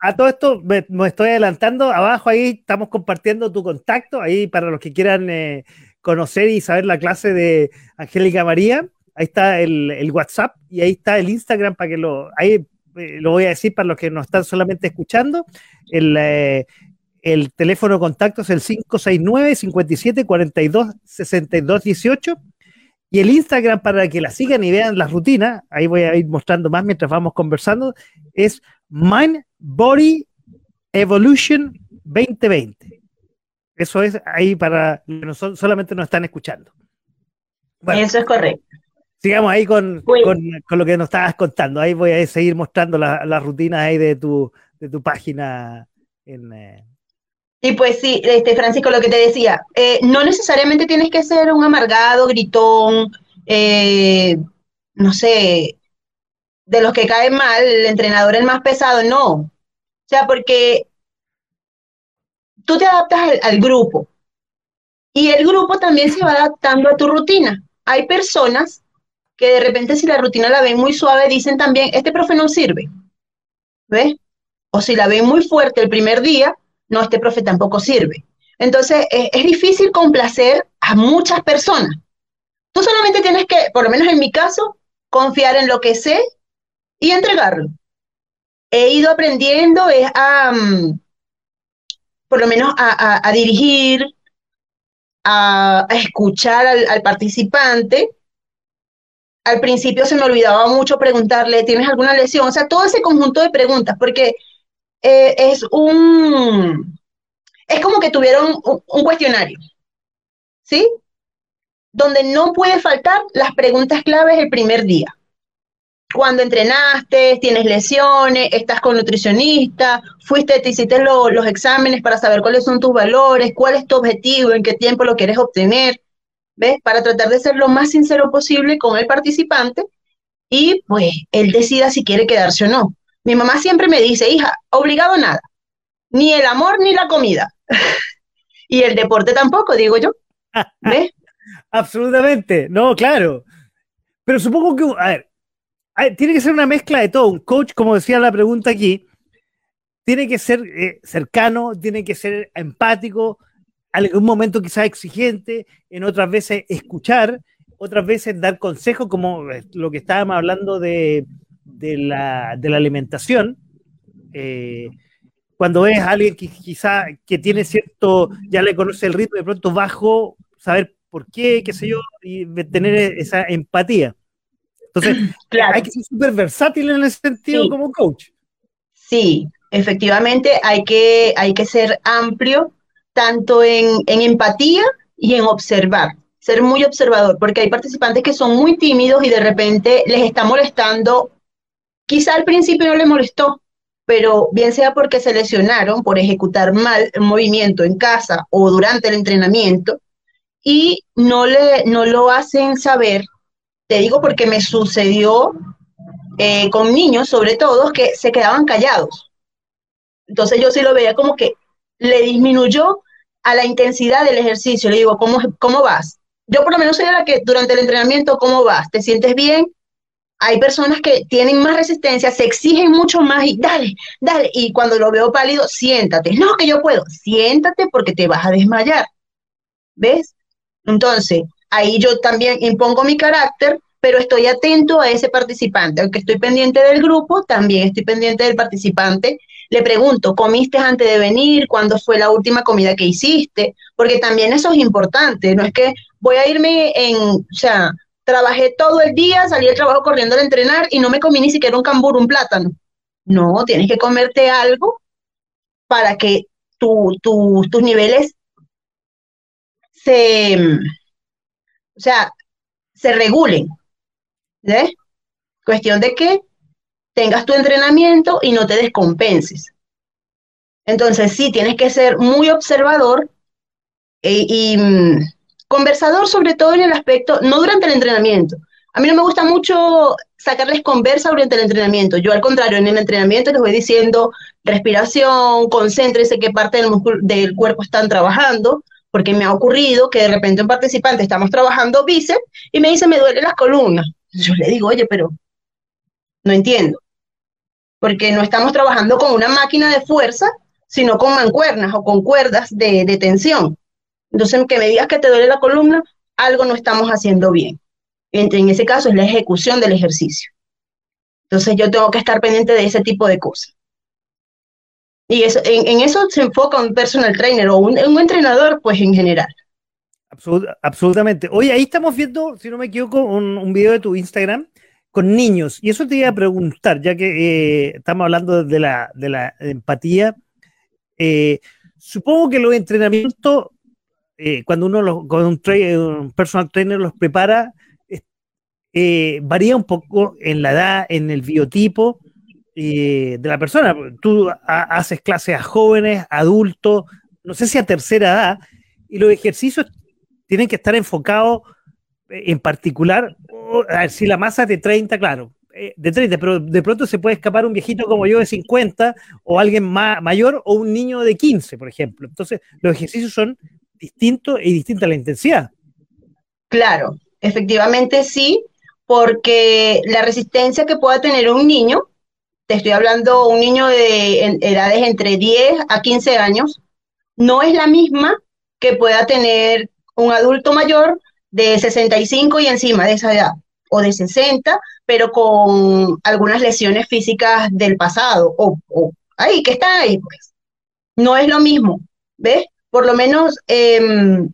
A todo esto me, estoy adelantando. Abajo ahí estamos compartiendo tu contacto. Ahí para los que quieran eh, conocer y saber la clase de Angélica María, ahí está el, WhatsApp y ahí está el Instagram para que lo, ahí eh, lo voy a decir para los que nos están solamente escuchando. El, eh, el teléfono de contacto es el 569 57 42 62 18 y el Instagram para que la sigan y vean las rutinas, ahí voy a ir mostrando más mientras vamos conversando, es Mind Body Evolution 2020. Eso es ahí para que solamente nos están escuchando. Eso es correcto. Sigamos ahí con, con, lo que nos estabas contando. Ahí voy a seguir mostrando las la rutinas ahí de tu, de tu página en, eh, y pues sí, este, Francisco, lo que te decía, eh, no necesariamente tienes que ser un amargado, gritón, eh, no sé, de los que caen mal, el entrenador el más pesado, no. O sea, porque tú te adaptas al, grupo y el grupo también se va adaptando a tu rutina. Hay personas que de repente si la rutina la ven muy suave, dicen también, este profe no sirve. ¿Ves? O si la ven muy fuerte el primer día, no, este profe tampoco sirve. Entonces, es, difícil complacer a muchas personas. Tú solamente tienes que, por lo menos en mi caso, confiar en lo que sé y entregarlo. He ido aprendiendo es a, mm, por lo menos a, dirigir, a, escuchar al, participante. Al principio se me olvidaba mucho preguntarle, ¿tienes alguna lesión? O sea, todo ese conjunto de preguntas, porque eh, es un, es como que tuvieron un, cuestionario, ¿sí? Donde no puede faltar las preguntas claves el primer día. Cuando entrenaste, tienes lesiones, estás con nutricionista, fuiste, te hiciste los exámenes para saber cuáles son tus valores, cuál es tu objetivo, en qué tiempo lo quieres obtener, ¿ves? Para tratar de ser lo más sincero posible con el participante y pues él decida si quiere quedarse o no. Mi mamá siempre me dice, hija, obligado nada, ni el amor ni la comida. *laughs* y el deporte tampoco, digo yo. ¿Ves? *laughs* Absolutamente, no, claro. Pero supongo que, a ver, tiene que ser una mezcla de todo. Un coach, como decía la pregunta aquí, tiene que ser eh, cercano, tiene que ser empático, algún momento quizás exigente, en otras veces escuchar, otras veces dar consejos, como lo que estábamos hablando de, de la, de la alimentación, eh, cuando es alguien que quizá que tiene cierto, ya le conoce el ritmo, de pronto bajo, saber por qué, qué sé yo, y tener esa empatía. Entonces, *clears throat* hay que ser súper versátil en ese sentido como coach. Sí, efectivamente hay que, hay que ser amplio, tanto en, en empatía y en observar ser muy observador, porque hay participantes que son muy tímidos y de repente les está molestando Quizá al principio no le molestó, pero bien sea porque se lesionaron por ejecutar mal el movimiento en casa o durante el entrenamiento y no, le, no lo hacen saber. Te digo porque me sucedió eh, con niños, sobre todo, que se quedaban callados. Entonces yo sí lo veía como que le disminuyó a la intensidad del ejercicio. Le digo, ¿cómo, cómo vas? Yo por lo menos la que durante el entrenamiento, ¿cómo vas? ¿Te sientes bien? Hay personas que tienen más resistencia, se exigen mucho más y dale, dale. Y cuando lo veo pálido, siéntate. No, que yo puedo. Siéntate porque te vas a desmayar. ¿Ves? Entonces, ahí yo también impongo mi carácter, pero estoy atento a ese participante. Aunque estoy pendiente del grupo, también estoy pendiente del participante. Le pregunto, ¿comiste antes de venir? ¿Cuándo fue la última comida que hiciste? Porque también eso es importante. No es que voy a irme en, o sea, trabajé todo el día, salí del trabajo corriendo a entrenar y no me comí ni siquiera un cambur, un plátano. No, tienes que comerte algo para que tus niveles se, o sea, se regulen. ¿Ves? Cuestión de que tengas tu entrenamiento y no te descompenses. Entonces, sí, tienes que ser muy observador eh, y mm, Conversador sobre todo en el aspecto, no durante el entrenamiento. A mí no me gusta mucho sacarles conversa durante el entrenamiento. Yo al contrario, en el entrenamiento les voy diciendo respiración, concéntrese qué parte del, del cuerpo están trabajando, porque me ha ocurrido que de repente un participante estamos trabajando bíceps y me dice me duele las columnas. Yo le digo, oye, pero no entiendo, porque no estamos trabajando con una máquina de fuerza, sino con mancuernas o con cuerdas de, de tensión. Entonces, que me digas que te duele la columna, algo no estamos haciendo bien. En ese caso es la ejecución del ejercicio. Entonces yo tengo que estar pendiente de ese tipo de cosas. Y eso, en, eso se enfoca un personal trainer o un, entrenador, pues en general. absolutamente. Oye, ahí estamos viendo, si no me equivoco, un, un, video de tu Instagram con niños. Y eso te iba a preguntar, ya que eh, estamos hablando de la, de la empatía. Eh, supongo que los entrenamientos, eh, cuando uno los, con un, un, personal trainer los prepara, varía un poco en la edad, en el biotipo de la persona. Tú haces clases a jóvenes, adultos, no sé si a tercera edad, y los ejercicios tienen que estar enfocados en particular, si la masa es de 30, claro, eh, de 30, pero de pronto se puede escapar un viejito como yo de 50 o alguien más, mayor o un niño de 15, por ejemplo. Entonces, los ejercicios son distintos y distinta la intensidad. Claro, efectivamente sí, porque la resistencia que pueda tener un niño te estoy hablando un niño de edades entre 10 a 15 años, no es la misma que pueda tener un adulto mayor de 65 y encima de esa edad, o de 60, pero con algunas lesiones físicas del pasado, o, ahí, que están ahí, pues. No es lo mismo, ¿ves? Por lo menos em,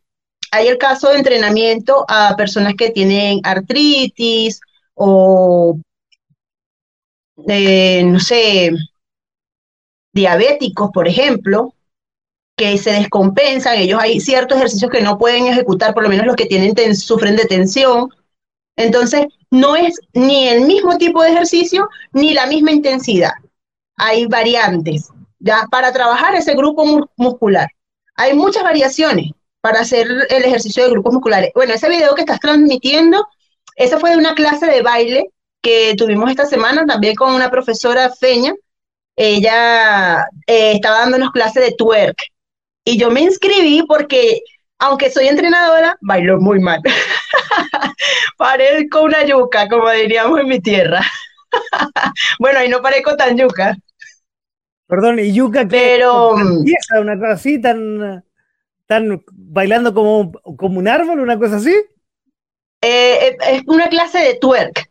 hay el caso de entrenamiento a personas que tienen artritis o no sé, diabéticos, por ejemplo, que se descompensan, ellos hay ciertos ejercicios que no pueden ejecutar, por lo menos los que tienen sufren de tensión. Entonces, no es ni el mismo tipo de ejercicio ni la misma intensidad. Hay variantes, ya para trabajar ese grupo muscular. Hay muchas variaciones para hacer el ejercicio de grupos musculares. Bueno, ese video que estás transmitiendo, esa fue de una clase de baile que tuvimos esta semana también con una profesora feña. Ella eh, estaba dándonos clases de twerk y yo me inscribí porque, aunque soy entrenadora, bailo muy mal. *laughs* parezco una yuca, como diríamos en mi tierra. *laughs* bueno, ahí no parezco tan yuca. Perdón, y yuca que pero una cosa así tan tan bailando como, como un árbol, una cosa así. Eh, eh, es una clase de twerk.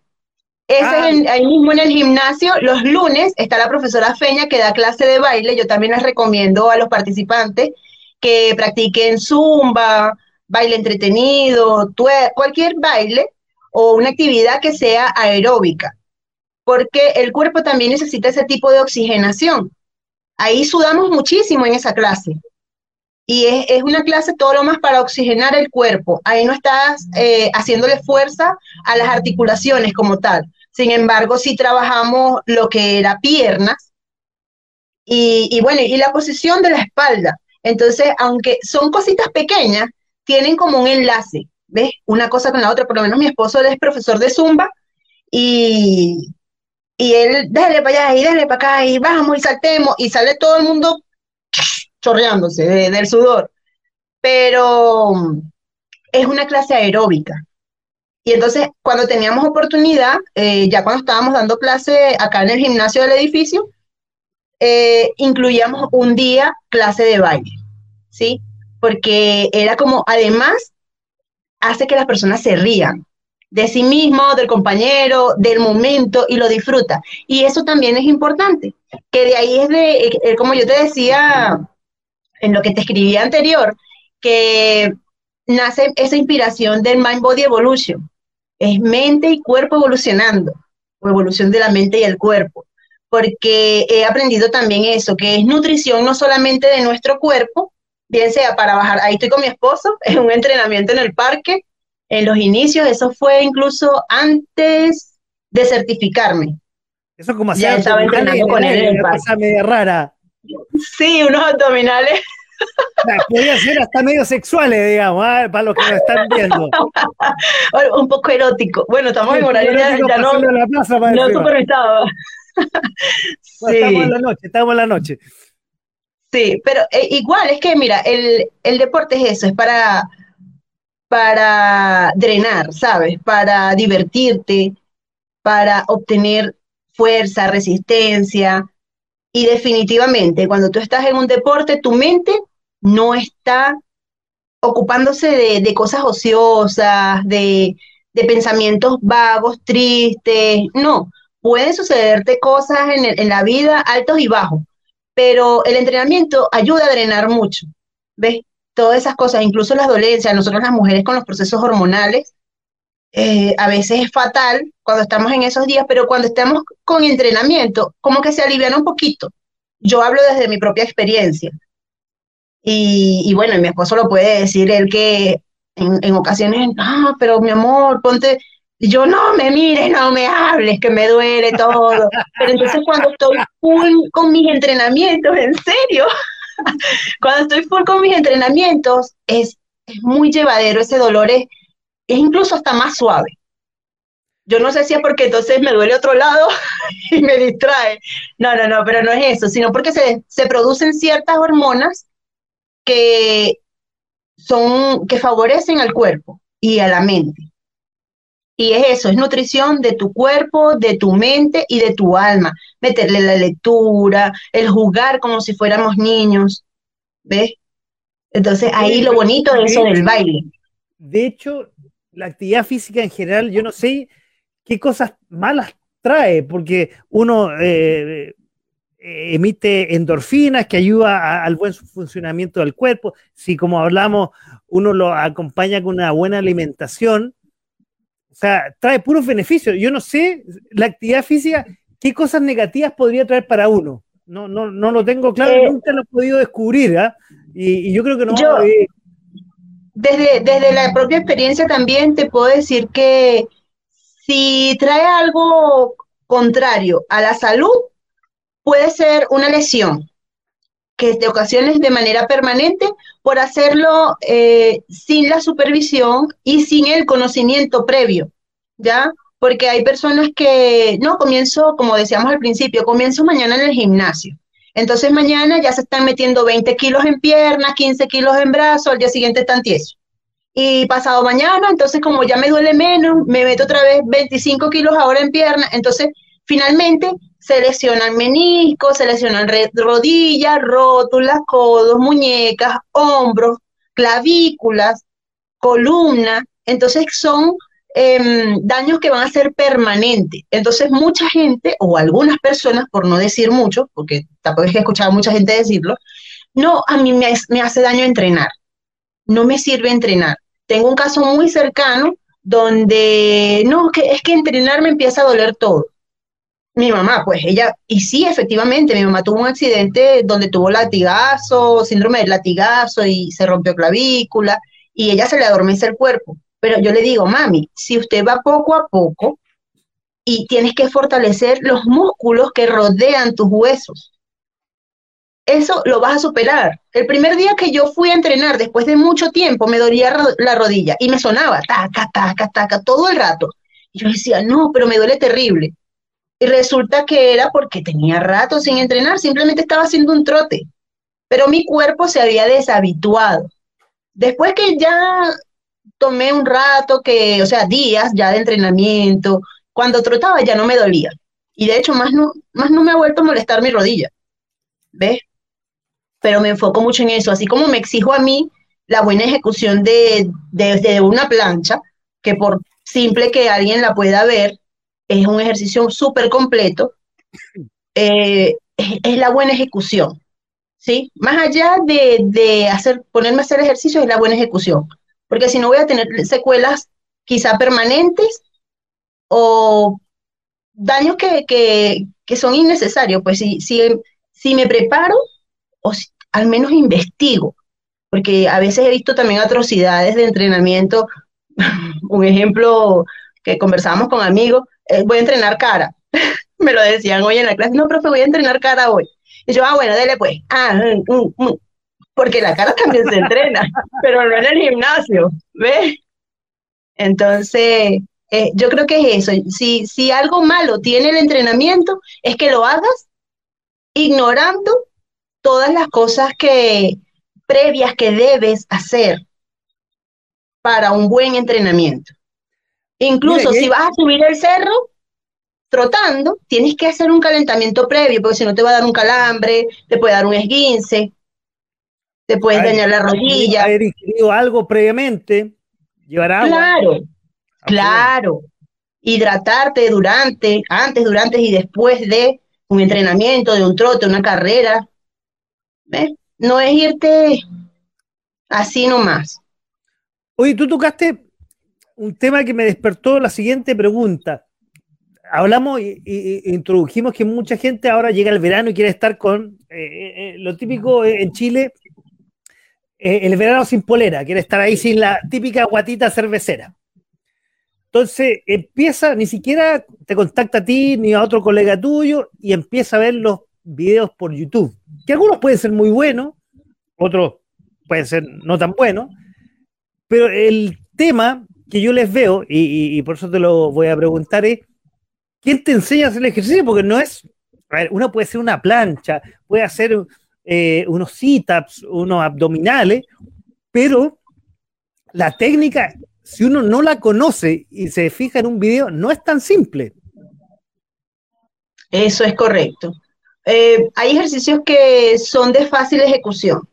Ese es ah. ahí mismo en el gimnasio. Los lunes está la profesora Feña que da clase de baile. Yo también les recomiendo a los participantes que practiquen zumba, baile entretenido, cualquier baile o una actividad que sea aeróbica, porque el cuerpo también necesita ese tipo de oxigenación. Ahí sudamos muchísimo en esa clase. Y es, una clase todo lo más para oxigenar el cuerpo. Ahí no estás eh, haciéndole fuerza a las articulaciones como tal. Sin embargo, si trabajamos lo que era piernas y, bueno, y la posición de la espalda. Entonces, aunque son cositas pequeñas, tienen como un enlace, ¿ves? Una cosa con la otra. Por lo menos mi esposo es profesor de Zumba y, y él, déjale para allá y déjale para acá y vamos y saltemos y sale todo el mundo chorreándose del sudor. Pero es una clase aeróbica. Y entonces, cuando teníamos oportunidad, eh, ya cuando estábamos dando clase acá en el gimnasio del edificio, eh, incluíamos un día clase de baile, ¿sí? Porque era como, además, hace que las personas se rían de sí mismo, del compañero, del momento y lo disfruta. Y eso también es importante, que de ahí es de, eh, como yo te decía en lo que te escribí anterior, que nace esa inspiración del Mind Body Evolution, es mente y cuerpo evolucionando, o evolución de la mente y el cuerpo, porque he aprendido también eso, que es nutrición no solamente de nuestro cuerpo, bien sea para bajar, ahí estoy con mi esposo, *laughs* en un entrenamiento en el parque, en los inicios, eso fue incluso antes de certificarme. Eso como ya estaba entrenando con él en el parque. media rara. Sí, unos abdominales Podría ser hasta medio sexuales, digamos, ¿eh? para los que nos están viendo. *laughs* Un poco erótico. Bueno, estamos en horario ya, no, la plaza, no supervisado. *laughs* *laughs* sí. Estamos en la noche, estamos en la noche. Sí, pero eh, igual es que, mira, el, el deporte es eso, es para, para drenar, ¿sabes? Para divertirte, para obtener fuerza, resistencia. Y definitivamente, cuando tú estás en un deporte, tu mente no está ocupándose de, cosas ociosas, de, de, pensamientos vagos, tristes. No, pueden sucederte cosas en, en la vida altos y bajos, pero el entrenamiento ayuda a drenar mucho. ¿Ves? Todas esas cosas, incluso las dolencias, nosotros las mujeres con los procesos hormonales, eh, a veces es fatal cuando estamos en esos días, pero cuando estamos con entrenamiento, como que se alivian un poquito. Yo hablo desde mi propia experiencia. Y, bueno, mi esposo lo puede decir, él que en, ocasiones, ah, pero mi amor, ponte, yo no me mires, no me hables, que me duele todo. Pero entonces cuando estoy full con mis entrenamientos, en serio, cuando estoy full con mis entrenamientos, es, es muy llevadero, ese dolor es, es incluso hasta más suave. Yo no sé si es porque entonces me duele otro lado *laughs* y me distrae. No, no, no, pero no es eso, sino porque se, se producen ciertas hormonas que son, que favorecen al cuerpo y a la mente. Y es eso, es nutrición de tu cuerpo, de tu mente y de tu alma. Meterle la lectura, el jugar como si fuéramos niños. ¿Ves? Entonces ahí lo bonito de eso del baile. De hecho, la actividad física en general, yo no sé qué cosas malas trae, porque uno eh, eh, emite endorfinas que ayuda al buen funcionamiento del cuerpo. Si, como hablamos, uno lo acompaña con una buena alimentación, o sea, trae puros beneficios. Yo no sé la actividad física, qué cosas negativas podría traer para uno. No, no, no lo tengo claro, eh, nunca lo he podido descubrir. ¿ah? Y, yo creo que no. Yo, desde, desde la propia experiencia también te puedo decir que si trae algo contrario a la salud, puede ser una lesión, que te ocasiones de manera permanente por hacerlo eh, sin la supervisión y sin el conocimiento previo, ¿ya? Porque hay personas que, no, comienzo, como decíamos al principio, comienzo mañana en el gimnasio. Entonces mañana ya se están metiendo 20 kilos en piernas, 15 kilos en brazos, al día siguiente están tiesos. Y pasado mañana, entonces como ya me duele menos, me meto otra vez 25 kilos ahora en piernas. Entonces, finalmente se lesionan meniscos, se lesionan rodillas, rótulas, codos, muñecas, hombros, clavículas, columna. Entonces son em, daños que van a ser permanentes. Entonces mucha gente, o algunas personas, por no decir mucho, porque tampoco es que he escuchado a mucha gente decirlo, no, a mí me, me hace daño entrenar, no me sirve entrenar. Tengo un caso muy cercano donde, no, que es que entrenar me empieza a doler todo mi mamá, pues ella, y sí, efectivamente, mi mamá tuvo un accidente donde tuvo latigazo, síndrome del latigazo y se rompió clavícula y ella se le adormece el cuerpo. Pero yo le digo, mami, si usted va poco a poco y tienes que fortalecer los músculos que rodean tus huesos, eso lo vas a superar. El primer día que yo fui a entrenar, después de mucho tiempo, me dolía la rodilla y me sonaba, taca, taca, taca, todo el rato. Y yo decía, no, pero me duele terrible. Y resulta que era porque tenía rato sin entrenar, simplemente estaba haciendo un trote. Pero mi cuerpo se había deshabituado. Después que ya tomé un rato, que, o sea, días ya de entrenamiento, cuando trotaba ya no me dolía. Y de hecho, más no, más no me ha vuelto a molestar mi rodilla. ¿Ves? Pero me enfoco mucho en eso. Así como me exijo a mí la buena ejecución de, de una plancha, que por simple que alguien la pueda ver, es un ejercicio súper completo, eh, es, la buena ejecución, ¿sí? Más allá de, hacer, ponerme a hacer ejercicio, es la buena ejecución, porque si no voy a tener secuelas quizá permanentes o daños que, son innecesarios, pues si, si, si me preparo, o al menos investigo, porque a veces he visto también atrocidades de entrenamiento, *laughs* un ejemplo que conversábamos con amigos, eh, voy a entrenar cara. *laughs* me lo decían hoy en la clase, no, profe, voy a entrenar cara hoy. Y yo, ah, bueno, dele pues. Ah, mm, mm, mm". porque la cara también se entrena, *laughs* pero no en el gimnasio, ¿ves? Entonces, eh, yo creo que es eso. Si, si algo malo tiene el entrenamiento, es que lo hagas ignorando todas las cosas que previas que debes hacer para un buen entrenamiento. Incluso si vas a subir el cerro trotando, tienes que hacer un calentamiento previo, porque si no te va a dar un calambre, te puede dar un esguince. te puedes dañar la rodilla. Haber ingerido algo previamente, llevar agua. Claro, claro. Hidratarte durante, antes, durante y después de un entrenamiento, de un trote, una carrera. ¿Ves? No es irte así nomás. Oye, tú tocaste un tema que me despertó la siguiente pregunta. Hablamos y, introdujimos que mucha gente ahora llega el verano y quiere estar con eh, eh, eh, lo típico en Chile, el verano sin polera, quiere estar ahí sin la típica guatita cervecera. Entonces empieza, ni siquiera te contacta a ti ni a otro colega tuyo y empieza a ver los videos por YouTube, que algunos pueden ser muy buenos, otros pueden ser no tan buenos, pero el tema que yo les veo, y, por eso te lo voy a preguntar, es, ¿quién te enseña a hacer el ejercicio? Porque no es, a ver, uno puede hacer una plancha, puede hacer eh, unos sit-ups, unos abdominales, pero la técnica, si uno no la conoce y se fija en un video, no es tan simple. Eso es correcto. Eh, hay ejercicios que son de fácil ejecución,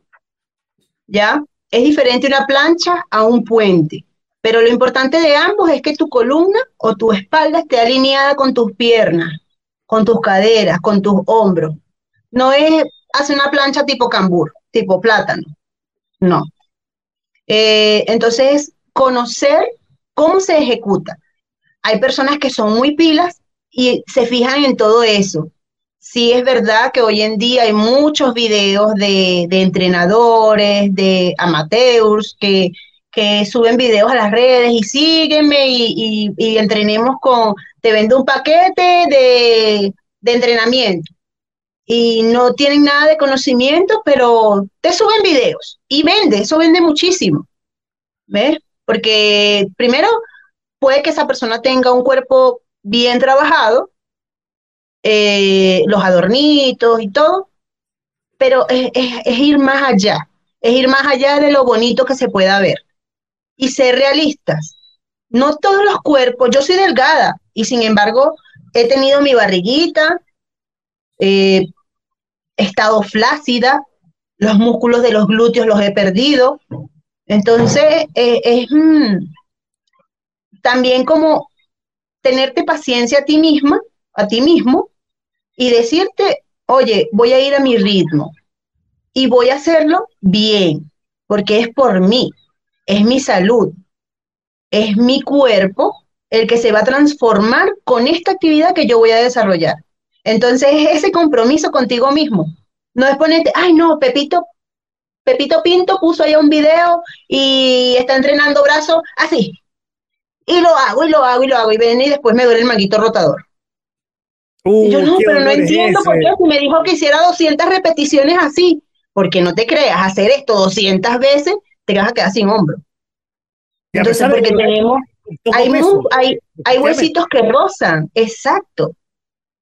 ¿ya? Es diferente una plancha a un puente. Pero lo importante de ambos es que tu columna o tu espalda esté alineada con tus piernas, con tus caderas, con tus hombros. No es hacer una plancha tipo cambur, tipo plátano. No. Eh, entonces, conocer cómo se ejecuta. Hay personas que son muy pilas y se fijan en todo eso. Sí es verdad que hoy en día hay muchos videos de, de entrenadores, de amateurs, que que suben videos a las redes y sígueme y, entrenemos con, te vendo un paquete de, entrenamiento y no tienen nada de conocimiento, pero te suben videos y vende, eso vende muchísimo. ¿Ves? Porque primero puede que esa persona tenga un cuerpo bien trabajado, eh, los adornitos y todo, pero es ir más allá, es ir más allá de lo bonito que se pueda ver y ser realistas. No todos los cuerpos, yo soy delgada y sin embargo he tenido mi barriguita, eh, he estado flácida, los músculos de los glúteos los he perdido. Entonces, eh, es mm, también como tenerte paciencia a ti misma, a ti mismo, y decirte, oye, voy a ir a mi ritmo y voy a hacerlo bien, porque es por mí es mi salud, es mi cuerpo el que se va a transformar con esta actividad que yo voy a desarrollar. Entonces es ese compromiso contigo mismo. No es ponerte, ay no, Pepito, Pepito Pinto puso ahí un video y está entrenando brazos así. Y lo hago, y lo hago, y lo hago, y ven y después me duele el manguito rotador. Uh, yo no, pero no entiendo por qué si me dijo que hiciera 200 repeticiones así. Porque no te creas, hacer esto 200 veces te vas a quedar sin hombro. Entonces, porque tenemos, hay, hay, huesitos que rozan, exacto.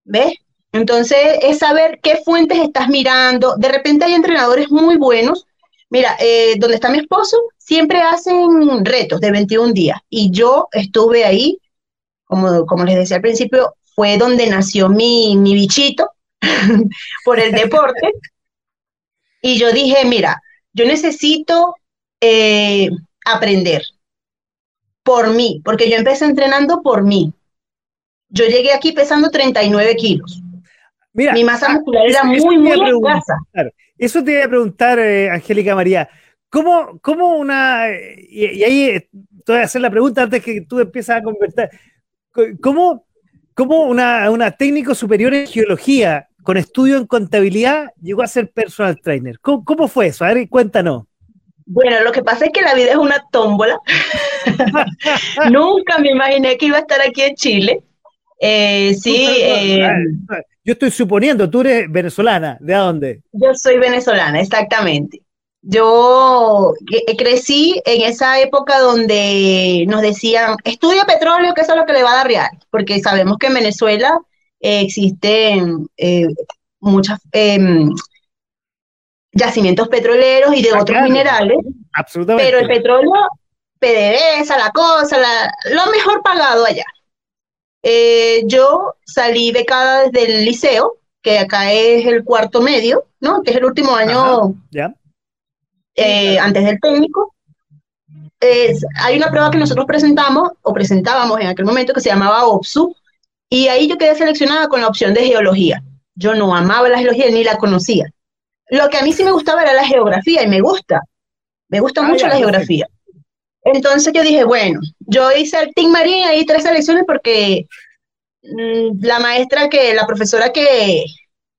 ¿Ves? Entonces, es saber qué fuentes estás mirando. De repente hay entrenadores muy buenos. Mira, eh, donde está mi esposo, siempre hacen retos de 21 días. Y yo estuve ahí, como, como les decía al principio, fue donde nació mi, mi bichito *laughs* por el deporte. y yo dije, mira, yo necesito eh, aprender por mí, porque yo empecé entrenando por mí. Yo llegué aquí pesando 39 kilos. Mira, Mi masa ah, muscular era muy, muy escasa. Eso te iba a preguntar, eh, Angélica María. ¿Cómo, cómo una. Y, ahí eh, te voy a hacer la pregunta antes que tú empiezas a conversar. ¿Cómo, cómo una, una técnico superior en geología con estudio en contabilidad llegó a ser personal trainer? ¿Cómo, cómo fue eso? A ver, cuéntanos. Bueno, lo que pasa es que la vida es una tómbola. *laughs* Nunca me imaginé que iba a estar aquí en Chile. Eh, sí. Eh, yo estoy suponiendo, tú eres venezolana. ¿De dónde? Yo soy venezolana, exactamente. Yo crecí en esa época donde nos decían, estudia petróleo, que eso es lo que le va a dar real, porque sabemos que en Venezuela existen eh, muchas em, yacimientos petroleros y de ah, otros minerales. Absolutamente. Pero el petróleo, PDVSA, la cosa, lo mejor pagado allá. Eh, yo salí becada desde el liceo, que acá es el cuarto medio, ¿no? Que es el último año. ya. eh, antes del técnico. hay una prueba que nosotros presentamos o presentábamos en aquel momento que se llamaba OPSU y ahí yo quedé seleccionada con la opción de geología. Yo no amaba la geología ni la conocía. Lo que a mí sí me gustaba era la geografía y me gusta. Me gusta ah, mucho la geografía. Entonces yo dije, bueno, yo hice el Team María y tres selecciones porque mm, la maestra que, la profesora que,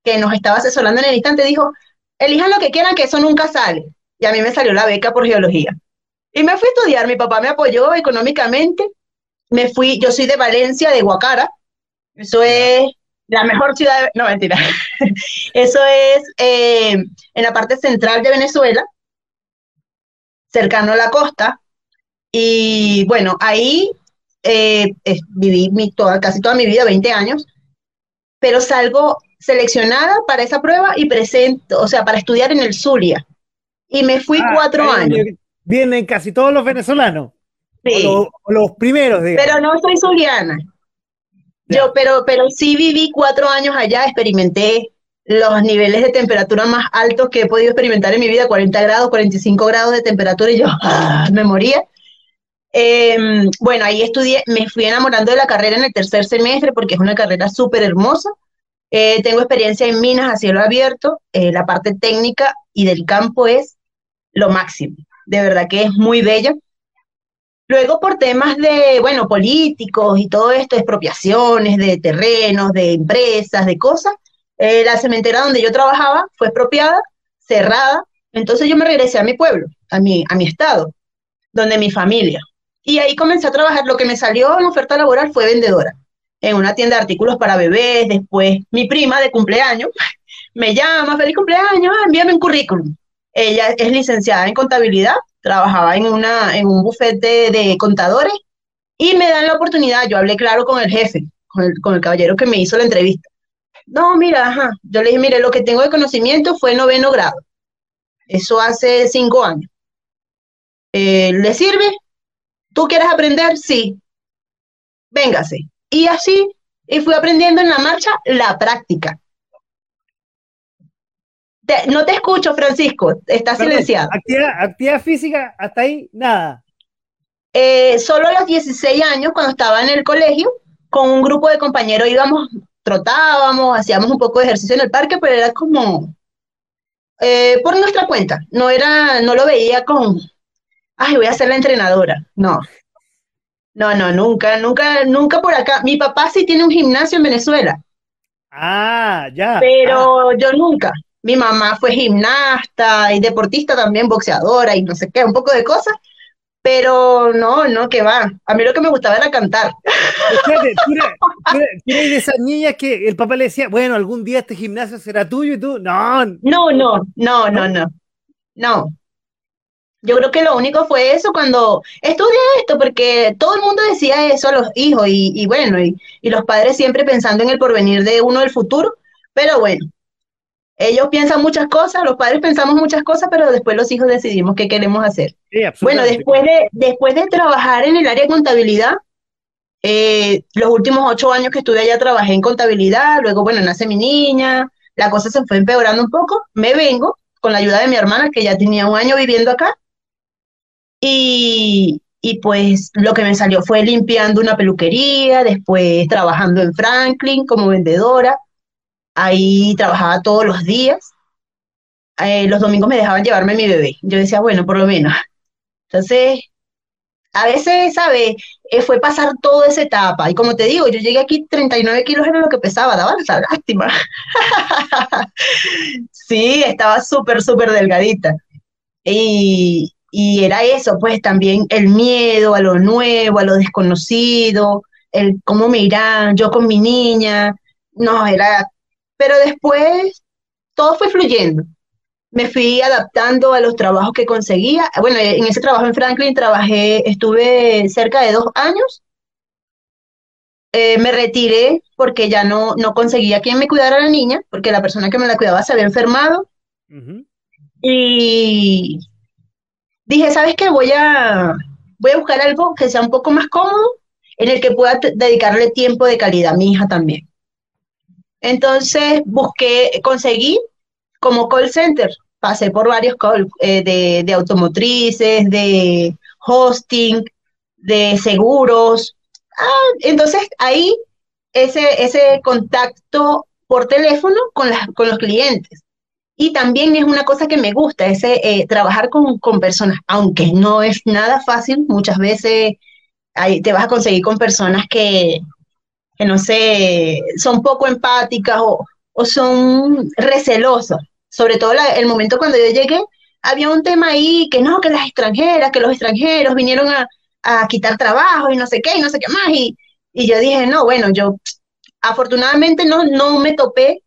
que nos estaba asesorando en el instante dijo, elijan lo que quieran, que eso nunca sale. Y a mí me salió la beca por geología. Y me fui a estudiar, mi papá me apoyó económicamente. Me fui, yo soy de Valencia, de Guacara. Eso es la mejor ciudad, de, no mentira. *laughs* Eso es eh, en la parte central de Venezuela, cercano a la costa. Y bueno, ahí eh, viví mi, toda, casi toda mi vida, 20 años, pero salgo seleccionada para esa prueba y presento, o sea, para estudiar en el Zulia. Y me fui ah, cuatro años. Vienen casi todos los venezolanos. Sí. O los, primeros, digamos. Pero no soy zuliana. Yo, pero, pero sí viví cuatro años allá, experimenté los niveles de temperatura más altos que he podido experimentar en mi vida, 40 grados, 45 grados de temperatura, y yo *laughs* ah, me moría. Em, bueno, ahí estudié, me fui enamorando de la carrera en el tercer semestre porque es una carrera súper hermosa. Eh, tengo experiencia en minas a cielo abierto, eh, la parte técnica y del campo es lo máximo. De verdad que es muy bella. Luego por temas de, bueno, políticos y todo esto, expropiaciones de terrenos, de empresas, de cosas, eh, la cementera donde yo trabajaba fue expropiada, cerrada, entonces yo me regresé a mi pueblo, a mi, a mi estado, donde mi familia. Y ahí comencé a trabajar. Lo que me salió en oferta laboral fue vendedora en una tienda de artículos para bebés. Después, mi prima de cumpleaños *laughs* me llama, feliz cumpleaños, ah, envíame un currículum. Ella es licenciada en contabilidad trabajaba en, una, en un bufete de contadores y me dan la oportunidad, yo hablé claro con el jefe, con el, con el caballero que me hizo la entrevista. No, mira, ajá. yo le dije, mire, lo que tengo de conocimiento fue noveno grado. Eso hace cinco años. Eh, ¿Le sirve? ¿Tú quieres aprender? Sí. Véngase. Y así, y fui aprendiendo en la marcha la práctica no te escucho, Francisco, estás silenciado. Actividad, física, hasta ahí, nada. Eh, solo a los 16 años, cuando estaba en el colegio, con un grupo de compañeros íbamos, trotábamos, hacíamos un poco de ejercicio en el parque, pero era como eh, por nuestra cuenta. No era, no lo veía con, ay, voy a ser la entrenadora. No. No, no, nunca, nunca, nunca por acá. Mi papá sí tiene un gimnasio en Venezuela. Ah, ya. Pero yo nunca. Mi mamá fue gimnasta y deportista también, boxeadora y no sé qué, un poco de cosas, pero no, no, que va. A mí lo que me gustaba era cantar. tú eres, *laughs* de esas niñas que el papá le decía, bueno, algún día este gimnasio será tuyo y tú, no. No, no, no, no, no. No. Yo creo que lo único fue eso cuando estudia esto, porque todo el mundo decía eso a los hijos y, bueno, y, y los padres siempre pensando en el porvenir de uno del futuro, pero bueno, ellos piensan muchas cosas, los padres pensamos muchas cosas, pero después los hijos decidimos qué queremos hacer. bueno, después de, después de trabajar en el área de contabilidad, eh, los últimos ocho años que estuve allá trabajé en contabilidad, luego, bueno, nace mi niña, la cosa se fue empeorando un poco, me vengo con la ayuda de mi hermana, que ya tenía un año viviendo acá, y, y pues lo que me salió fue limpiando una peluquería, después trabajando en Franklin como vendedora, Ahí trabajaba todos los días. Eh, los domingos me dejaban llevarme mi bebé. Yo decía, bueno, por lo menos. Entonces, a veces, ¿sabes? Eh, fue pasar toda esa etapa. Y como te digo, yo llegué aquí 39 kilos era lo que pesaba, daba la lástima. *laughs* sí, estaba súper, súper delgadita. Y, y era eso, pues también el miedo a lo nuevo, a lo desconocido, el cómo me irán, yo con mi niña. No, era pero después todo fue fluyendo. Me fui adaptando a los trabajos que conseguía. Bueno, en ese trabajo en Franklin trabajé, estuve cerca de dos años. Eh, me retiré porque ya no, no conseguía quien me cuidara a la niña, porque la persona que me la cuidaba se había enfermado. Y dije, ¿sabes qué? Voy a, voy a buscar algo que sea un poco más cómodo, en el que pueda dedicarle tiempo de calidad a mi hija también. Entonces busqué, conseguí como call center pasé por varios eh, de, automotrices, de hosting, de seguros. Ah, entonces ahí ese, ese contacto por teléfono con, con los clientes. Y también es una cosa que me gusta, ese eh, trabajar con, con, personas, aunque no es nada fácil, muchas veces ahí te vas a conseguir con personas que, que no sé, son poco empáticas o, o son recelosas. Sobre todo el momento cuando yo llegué, había un tema ahí que no, que las extranjeras, que los extranjeros vinieron a, a quitar trabajo y no sé qué, y no sé qué más. Y, y yo dije, no, bueno, yo afortunadamente no, no me topé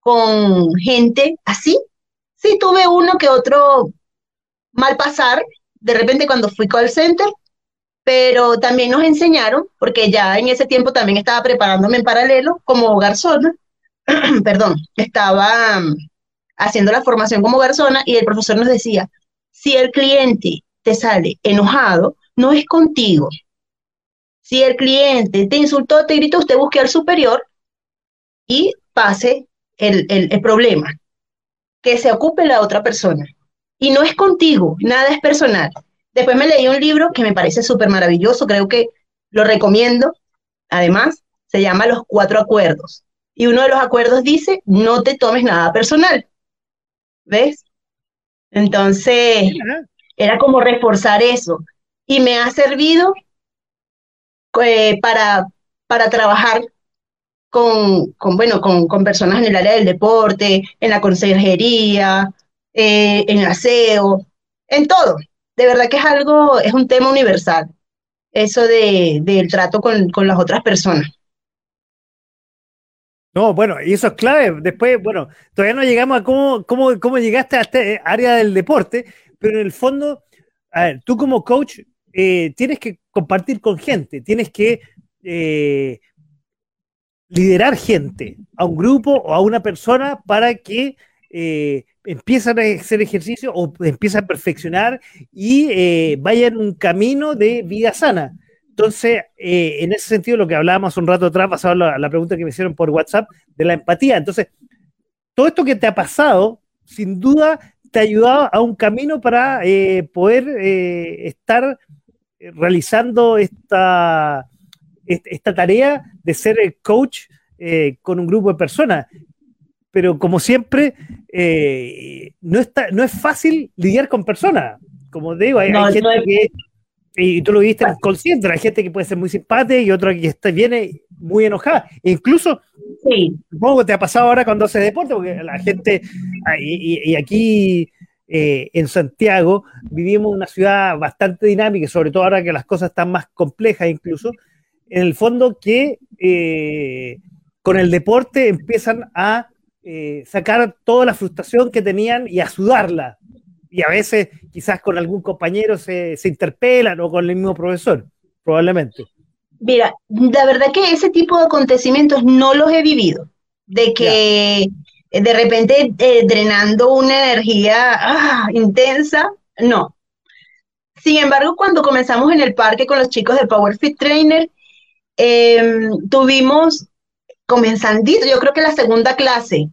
con gente así. Sí tuve uno que otro mal pasar, de repente cuando fui call center, pero también nos enseñaron, porque ya en ese tiempo también estaba preparándome en paralelo como garzona, *clears throat* perdón, estaba mm, haciendo la formación como garzona y el profesor nos decía, si el cliente te sale enojado, no es contigo. Si el cliente te insultó, te gritó, usted busque al superior y pase el, el, problema, que se ocupe la otra persona. Y no es contigo, nada es personal. Después me leí un libro que me parece súper maravilloso, creo que lo recomiendo. Además, se llama Los Cuatro Acuerdos. Y uno de los acuerdos dice, no te tomes nada personal. ¿Ves? Entonces, era como reforzar eso. Y me ha servido eh, para, para trabajar con, con bueno, con, con, personas en el área del deporte, en la consejería, eh, en el aseo, en todo. De verdad que es algo, es un tema universal, eso de, del trato con, con las otras personas. No, bueno, y eso es clave. Después, bueno, todavía no llegamos a cómo, cómo, cómo llegaste a esta área del deporte, pero en el fondo, a ver, tú como coach eh, tienes que compartir con gente, tienes que eh, liderar gente, a un grupo o a una persona para que eh, empiezan a hacer ejercicio o empiezan a perfeccionar y eh, vayan un camino de vida sana. Entonces, eh, en ese sentido, lo que hablábamos un rato atrás, pasaba la, la pregunta que me hicieron por WhatsApp de la empatía. Entonces, todo esto que te ha pasado, sin duda, te ha ayudado a un camino para poder estar realizando esta, esta tarea de ser el coach eh, con un grupo de personas. Pero como siempre, eh, no, está, no es fácil lidiar con personas. Como digo, hay, gente que, y tú lo viste consciente, hay gente que puede ser muy simpática y otra que está, viene muy enojada. E incluso, sí. supongo que te ha pasado ahora cuando haces deporte, porque la gente, ah, y, aquí eh, en Santiago vivimos una ciudad bastante dinámica, sobre todo ahora que las cosas están más complejas incluso, en el fondo que eh, con el deporte empiezan a eh, sacar toda la frustración que tenían y a sudarla. Y a veces quizás con algún compañero se, se interpelan o con el mismo profesor, probablemente. Mira, la verdad que ese tipo de acontecimientos no los he vivido. De que de repente eh, drenando una energía ah, intensa, no. Sin embargo, cuando comenzamos en el parque con los chicos de Power Fit Trainer, Em, tuvimos comenzandito, yo creo que la segunda clase,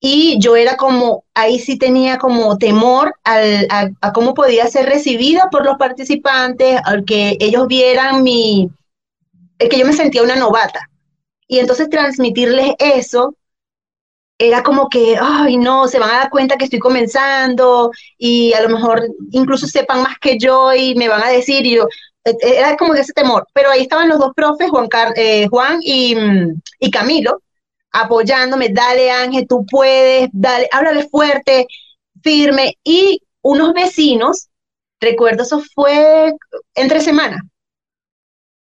y yo era como, ahí sí tenía como temor al, a, cómo podía ser recibida por los participantes, al que ellos vieran mi, que yo me sentía una novata. Y entonces transmitirles eso era como que, ay, no, se van a dar cuenta que estoy comenzando y a lo mejor incluso sepan más que yo y me van a decir, y yo, era como ese temor, pero ahí estaban los dos profes, Juan, eh, Juan mm, y, Camilo, apoyándome, dale Ángel, tú puedes, dale, háblale fuerte, firme, y unos vecinos, recuerdo, eso fue entre semana,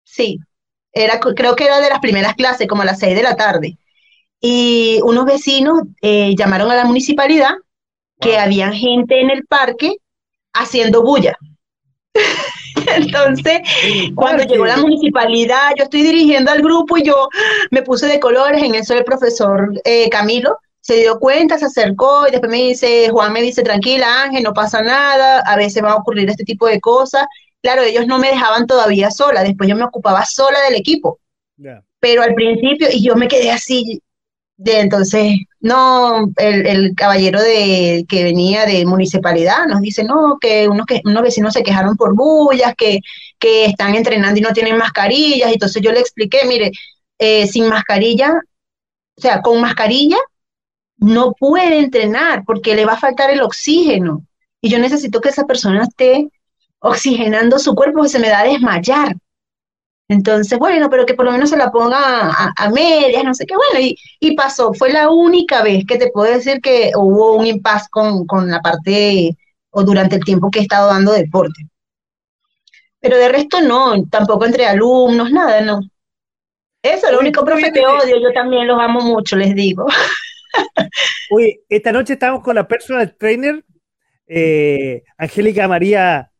sí, era, creo que era de las primeras clases, como a las seis de la tarde, y unos vecinos eh, llamaron a la municipalidad que había gente en el parque haciendo bulla. *laughs* *laughs* Entonces, cuando llegó la municipalidad, yo estoy dirigiendo al grupo y yo me puse de colores. En eso el profesor eh, Camilo se dio cuenta, se acercó y después me dice, Juan me dice, tranquila Ángel, no pasa nada, a veces va a ocurrir este tipo de cosas. Claro, ellos no me dejaban todavía sola, después yo me ocupaba sola del equipo. Pero al principio, y yo me quedé así, de entonces, no, el, caballero de, que venía de municipalidad nos dice, no, que unos, que unos vecinos se quejaron por bullas, que, que están entrenando y no tienen mascarillas. Entonces yo le expliqué, mire, eh, sin mascarilla, o sea, con mascarilla no puede entrenar porque le va a faltar el oxígeno. Y yo necesito que esa persona esté oxigenando su cuerpo, que se me da a desmayar. Entonces, bueno, pero que por lo menos se la ponga a, medias, no sé qué, bueno, y, pasó. Fue la única vez que te puedo decir que hubo un impasse con, con la parte o durante el tiempo que he estado dando deporte. Pero de resto no, tampoco entre alumnos, nada, no. Eso es lo único profe que odio, yo también los amo mucho, les digo. *laughs* Oye, esta noche estamos con la personal trainer, eh, Angélica María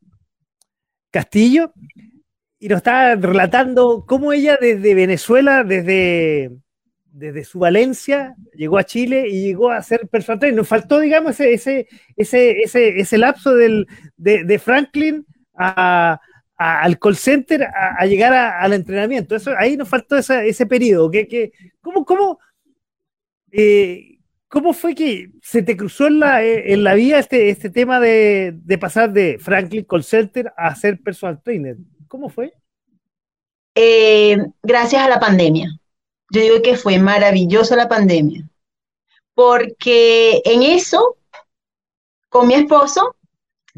Castillo, y nos está relatando cómo ella desde Venezuela, desde, desde su Valencia, llegó a Chile y llegó a ser personal trainer. Nos faltó, digamos, ese, ese, ese, ese, lapso del, de, Franklin al call center a, llegar al entrenamiento. Eso, ahí nos faltó ese periodo. Que, ¿cómo, cómo, eh, ¿Cómo fue que se te cruzó en la, en la vida este, este tema de, de pasar de Franklin Call Center a ser personal trainer? ¿Cómo fue? Eh, gracias a la pandemia. Yo digo que fue maravillosa la pandemia, porque en eso, con mi esposo,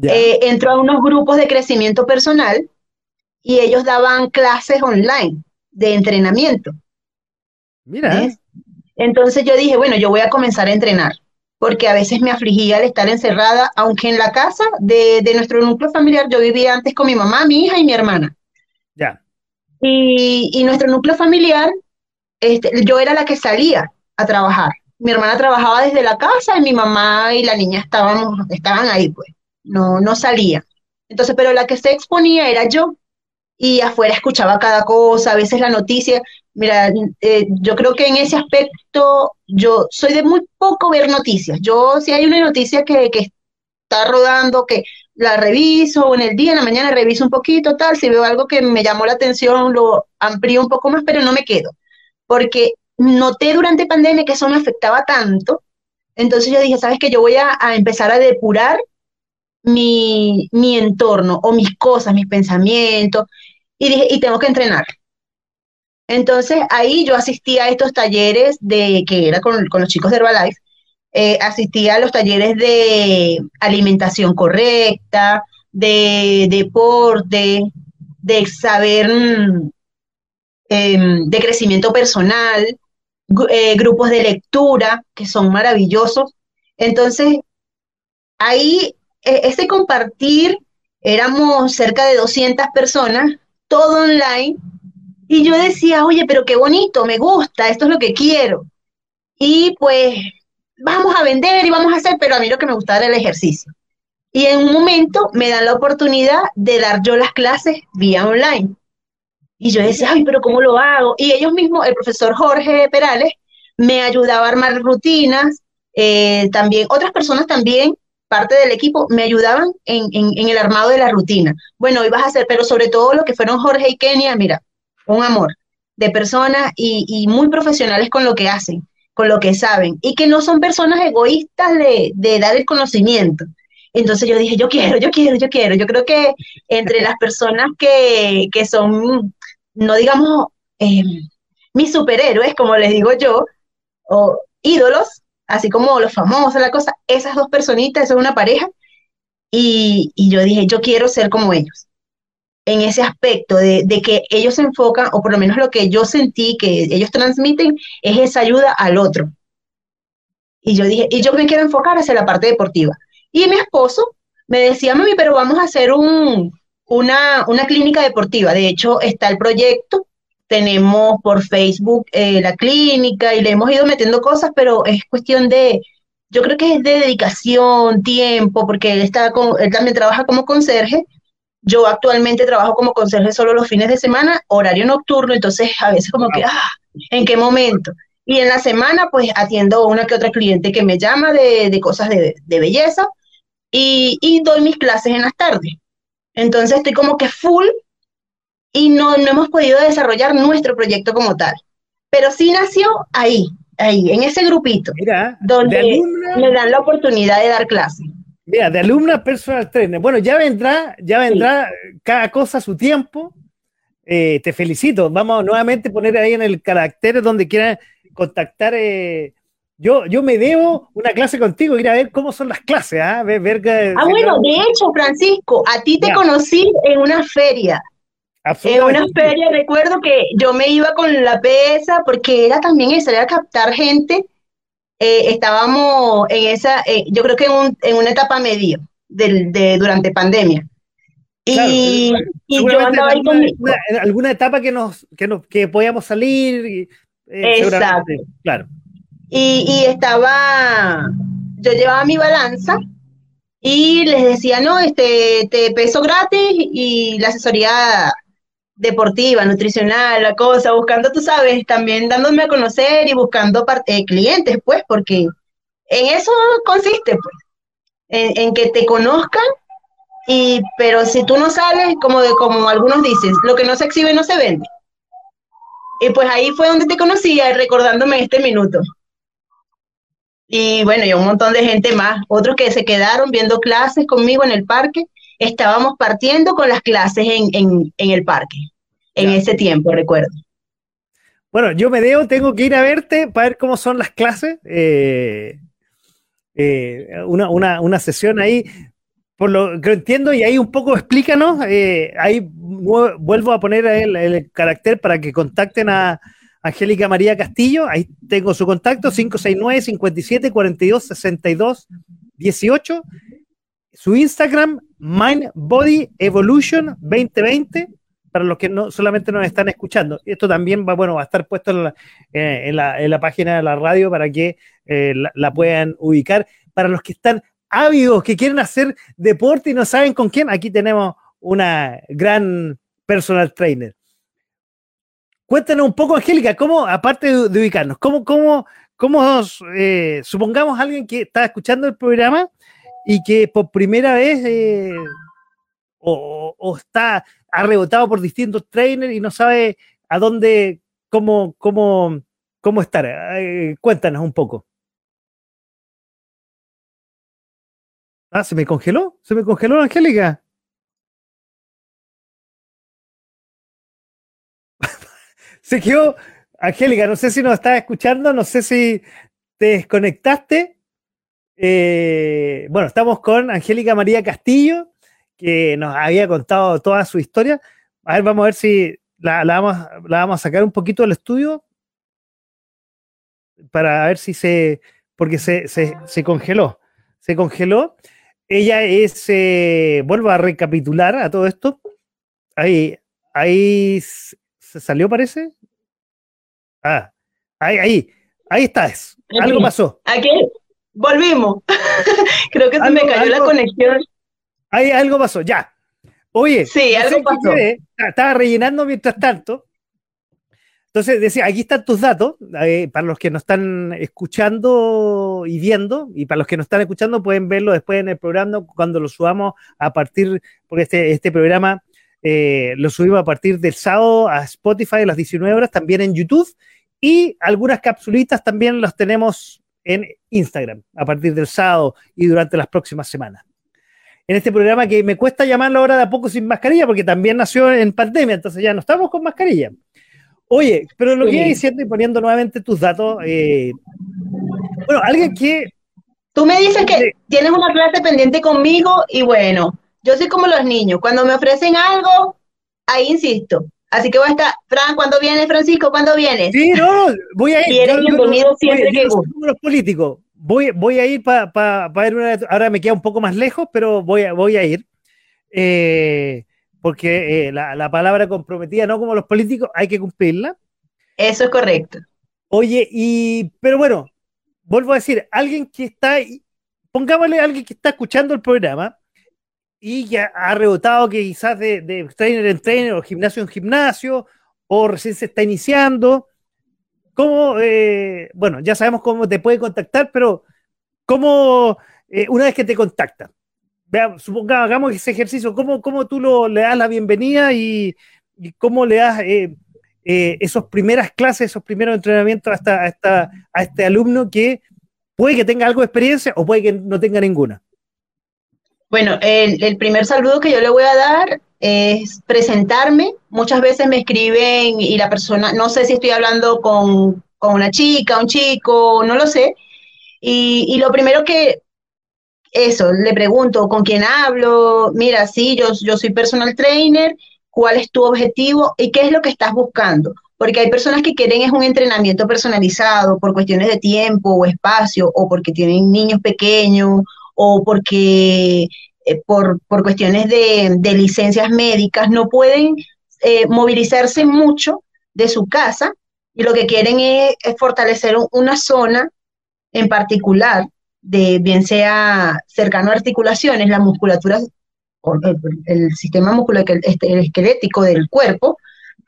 eh, entró a unos grupos de crecimiento personal y ellos daban clases online de entrenamiento. Mira. Entonces yo dije, bueno, yo voy a comenzar a entrenar, porque a veces me afligía el estar encerrada, aunque en la casa de, nuestro núcleo familiar yo vivía antes con mi mamá, mi hija y mi hermana. Ya. Y, nuestro núcleo familiar, este, yo era la que salía a trabajar. Mi hermana trabajaba desde la casa y mi mamá y la niña estábamos, estaban ahí, pues, no, no salía. Entonces, pero la que se exponía era yo y afuera escuchaba cada cosa, a veces la noticia, Mira, eh, yo creo que en ese aspecto yo soy de muy poco ver noticias. Yo si hay una noticia que, está rodando, que la reviso en el día, en la mañana reviso un poquito, tal, si veo algo que me llamó la atención, lo amplío un poco más, pero no me quedo. Porque noté durante pandemia que eso me afectaba tanto. Entonces yo dije, ¿sabes qué? Yo voy a, empezar a depurar mi, mi, entorno o mis cosas, mis pensamientos, y dije, y tengo que entrenar. Entonces ahí yo asistía a estos talleres de que era con, los chicos de Herbalife, eh, a los talleres de alimentación correcta, de deporte, de saber mm, em, de crecimiento personal, eh, grupos de lectura que son maravillosos. Entonces, ahí e, ese compartir, éramos cerca de 200 personas, todo online, y yo decía, oye, pero qué bonito, me gusta, esto es lo que quiero. Y pues vamos a vender y vamos a hacer, pero a mí lo que me gustaba era el ejercicio. Y en un momento me dan la oportunidad de dar yo las clases vía online. Y yo decía, ay, pero ¿cómo lo hago? Y ellos mismos, el profesor Jorge Perales, me ayudaba a armar rutinas. Eh, también, otras personas también, parte del equipo, me ayudaban en, el armado de la rutina. Bueno, ibas a hacer, pero sobre todo lo que fueron Jorge y Kenia, mira, un amor de personas y, muy profesionales con lo que hacen, con lo que saben, y que no son personas egoístas de, dar el conocimiento. Entonces yo dije, yo quiero, yo quiero, yo quiero. Yo creo que entre las personas que, son, no digamos, em, mis superhéroes, como les digo yo, o ídolos, así como los famosos, la cosa, esas dos personitas, son una pareja, y, yo dije, yo quiero ser como ellos en ese aspecto de, que ellos se enfocan, o por lo menos lo que yo sentí que ellos transmiten, es esa ayuda al otro. Y yo dije, y yo me quiero enfocar hacia la parte deportiva. Y mi esposo me decía, mami, pero vamos a hacer un, una, una clínica deportiva. De hecho, está el proyecto, tenemos por Facebook eh, la clínica y le hemos ido metiendo cosas, pero es cuestión de, yo creo que es de dedicación, tiempo, porque él, está con, él también trabaja como conserje yo actualmente trabajo como conserje solo los fines de semana, horario nocturno, entonces a veces como que, ah, ¿en qué momento? Y en la semana pues atiendo una que otra cliente que me llama de, cosas de, belleza y, doy mis clases en las tardes. Entonces estoy como que full y no, no hemos podido desarrollar nuestro proyecto como tal. Pero sí nació ahí, ahí, en ese grupito, Mira, donde de alumna, me dan la oportunidad de dar clase. mira, de alumna personal trainer. Bueno, ya vendrá, ya vendrá cada cosa a su tiempo. Eh, te felicito. Vamos nuevamente a poner ahí en el carácter donde quieran contactar. eh, yo, yo me debo una clase contigo, ir a ver cómo son las clases, ¿ah? Ver, ver que- Ah, bueno, de hecho, Francisco, a ti te Ya. conocí en una feria. En una feria recuerdo que yo me iba con la pesa porque era también eso, era captar gente. Eh, estábamos en esa, eh, yo creo que en, un- en una etapa medio del, de, durante pandemia. Y, Claro, y yo Seguramente andaba ahí con alguna, mi- en alguna etapa que nos, que nos, que podíamos salir. y, eh, Exacto. Claro. y, y estaba, yo llevaba mi balanza y les decía, no, este, te peso gratis y la asesoría deportiva, nutricional, la cosa, buscando, tú sabes, también dándome a conocer y buscando eh, clientes, pues, porque en eso consiste, pues, en, que te conozcan y, pero si tú no sales, como de, como algunos dicen, lo que no se exhibe no se vende. Y pues ahí fue donde te conocía, recordándome este minuto. Y bueno, y un montón de gente más, otros que se quedaron viendo clases conmigo en el parque, estábamos partiendo con las clases en, en, en el parque, en Ya. ese tiempo, recuerdo. Bueno, yo me debo, tengo que ir a verte para ver cómo son las clases. eh, eh, una, una, una sesión ahí, por lo que entiendo, y ahí un poco explícanos. eh, ahí vu- vuelvo a poner el, el carácter para que contacten a Angélica María Castillo. Ahí tengo su contacto: 569 57 42 62 18. Su Instagram, Mind Body Evolution 2020 para los que no solamente nos están escuchando. Esto también va, bueno, va a estar puesto en la, eh, en la, página de la radio para que eh, la, puedan ubicar. Para los que están ávidos, que quieren hacer deporte y no saben con quién, aquí tenemos una gran personal trainer. Cuéntanos un poco, Angélica, cómo, aparte de, ubicarnos, cómo, cómo, cómo eh, supongamos alguien que está escuchando el programa y que por primera vez o, o está ha rebotado por distintos trainers y no sabe a dónde, cómo, cómo, cómo estar. Eh, cuéntanos un poco. Ah, se me congeló, se me congeló Angélica. *laughs* se quedó, Angélica, no sé si nos estás escuchando, no sé si te desconectaste. Eh, bueno, estamos con Angélica María Castillo, que nos había contado toda su historia. A ver, vamos a ver si la, la vamos, la vamos a sacar un poquito del estudio para ver si se, porque se, se, se congeló, se congeló. Ella es, eh, vuelvo a recapitular a todo esto. Ahí, ahí se salió, parece. Ah, ahí, ahí, ahí estás. Algo pasó. Aquí volvimos. *laughs* Creo que se me Algo- cayó la conexión. Ahí algo pasó, ya. Oye, Sí, no sé algo qué pasó. quedé, estaba rellenando mientras tanto. Entonces decía, aquí están tus datos, eh, para los que nos están escuchando y viendo, y para los que nos están escuchando pueden verlo después en el programa cuando lo subamos a partir, porque este, este programa eh, lo subimos a partir del sábado a Spotify a las 19 horas, también en YouTube, y algunas capsulitas también las tenemos en Instagram a partir del sábado y durante las próximas semanas en este programa que me cuesta llamarlo ahora de a poco sin mascarilla, porque también nació en pandemia, entonces ya no estamos con mascarilla. Oye, pero lo que iba diciendo y poniendo nuevamente tus datos, eh, bueno, alguien que, Tú me dices que tienes una clase pendiente conmigo y bueno, yo soy como los niños. Cuando me ofrecen algo, ahí insisto. Así que voy a estar, Fran, ¿cuándo vienes, Francisco? ¿Cuándo vienes? sí, no, voy a ir. Y eres bienvenido siempre que los políticos. Voy, voy a ir para ver una. Ahora me queda un poco más lejos, pero voy a, voy a ir. Eh, porque eh, la, la palabra comprometida, no como los políticos, hay que cumplirla. Eso es correcto. Oye, y, pero bueno, vuelvo a decir, alguien que está, pongámosle a alguien que está escuchando el programa y que ha, ha rebotado que quizás de, de trainer en trainer o gimnasio en gimnasio o recién se está iniciando. ¿Cómo, eh, bueno, ya sabemos cómo te puede contactar, pero cómo, eh, una vez que te contacta, veamos, supongamos, hagamos ese ejercicio, ¿cómo, cómo tú lo, le das la bienvenida y, y cómo le das, eh, eh, esas primeras clases, esos primeros entrenamientos hasta, a este alumno que puede que tenga algo de experiencia o puede que no tenga ninguna? Bueno, el, primer saludo que yo le voy a dar es presentarme. Muchas veces me escriben y la persona, no sé si estoy hablando con, una chica, un chico, no lo sé. Y, y, lo primero que, eso, le pregunto, ¿con quién hablo? Mira, sí, yo, yo soy personal trainer cuál es tu objetivo y qué es lo que estás buscando. Porque hay personas que quieren es un entrenamiento personalizado por cuestiones de tiempo o espacio, o porque tienen niños pequeños, o porque eh, por, por, cuestiones de, licencias médicas no pueden eh, movilizarse mucho de su casa y lo que quieren es, fortalecer una zona en particular, de bien sea cercano a articulaciones, la musculatura el, sistema muscular, este, del cuerpo, *clears throat*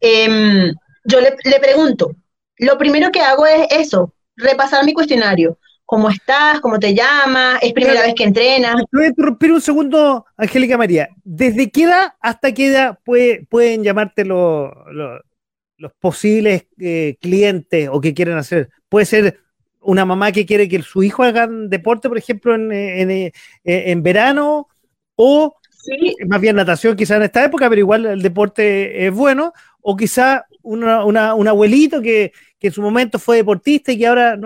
em, yo le, pregunto, lo primero que hago es eso, repasar mi cuestionario. ¿Cómo estás? ¿Cómo te llamas? ¿Es primera vez que entrenas? Voy a interrumpir un segundo, Angélica María. ¿Desde qué edad hasta qué edad pueden llamarte los, los, posibles eh, clientes o que quieren hacer? Puede ser una mamá que quiere que su hijo haga deporte, por ejemplo, en, eh, verano, o más bien natación quizá en esta época, pero igual el deporte es bueno, o quizá una, un abuelito que, en su momento fue deportista y que ahora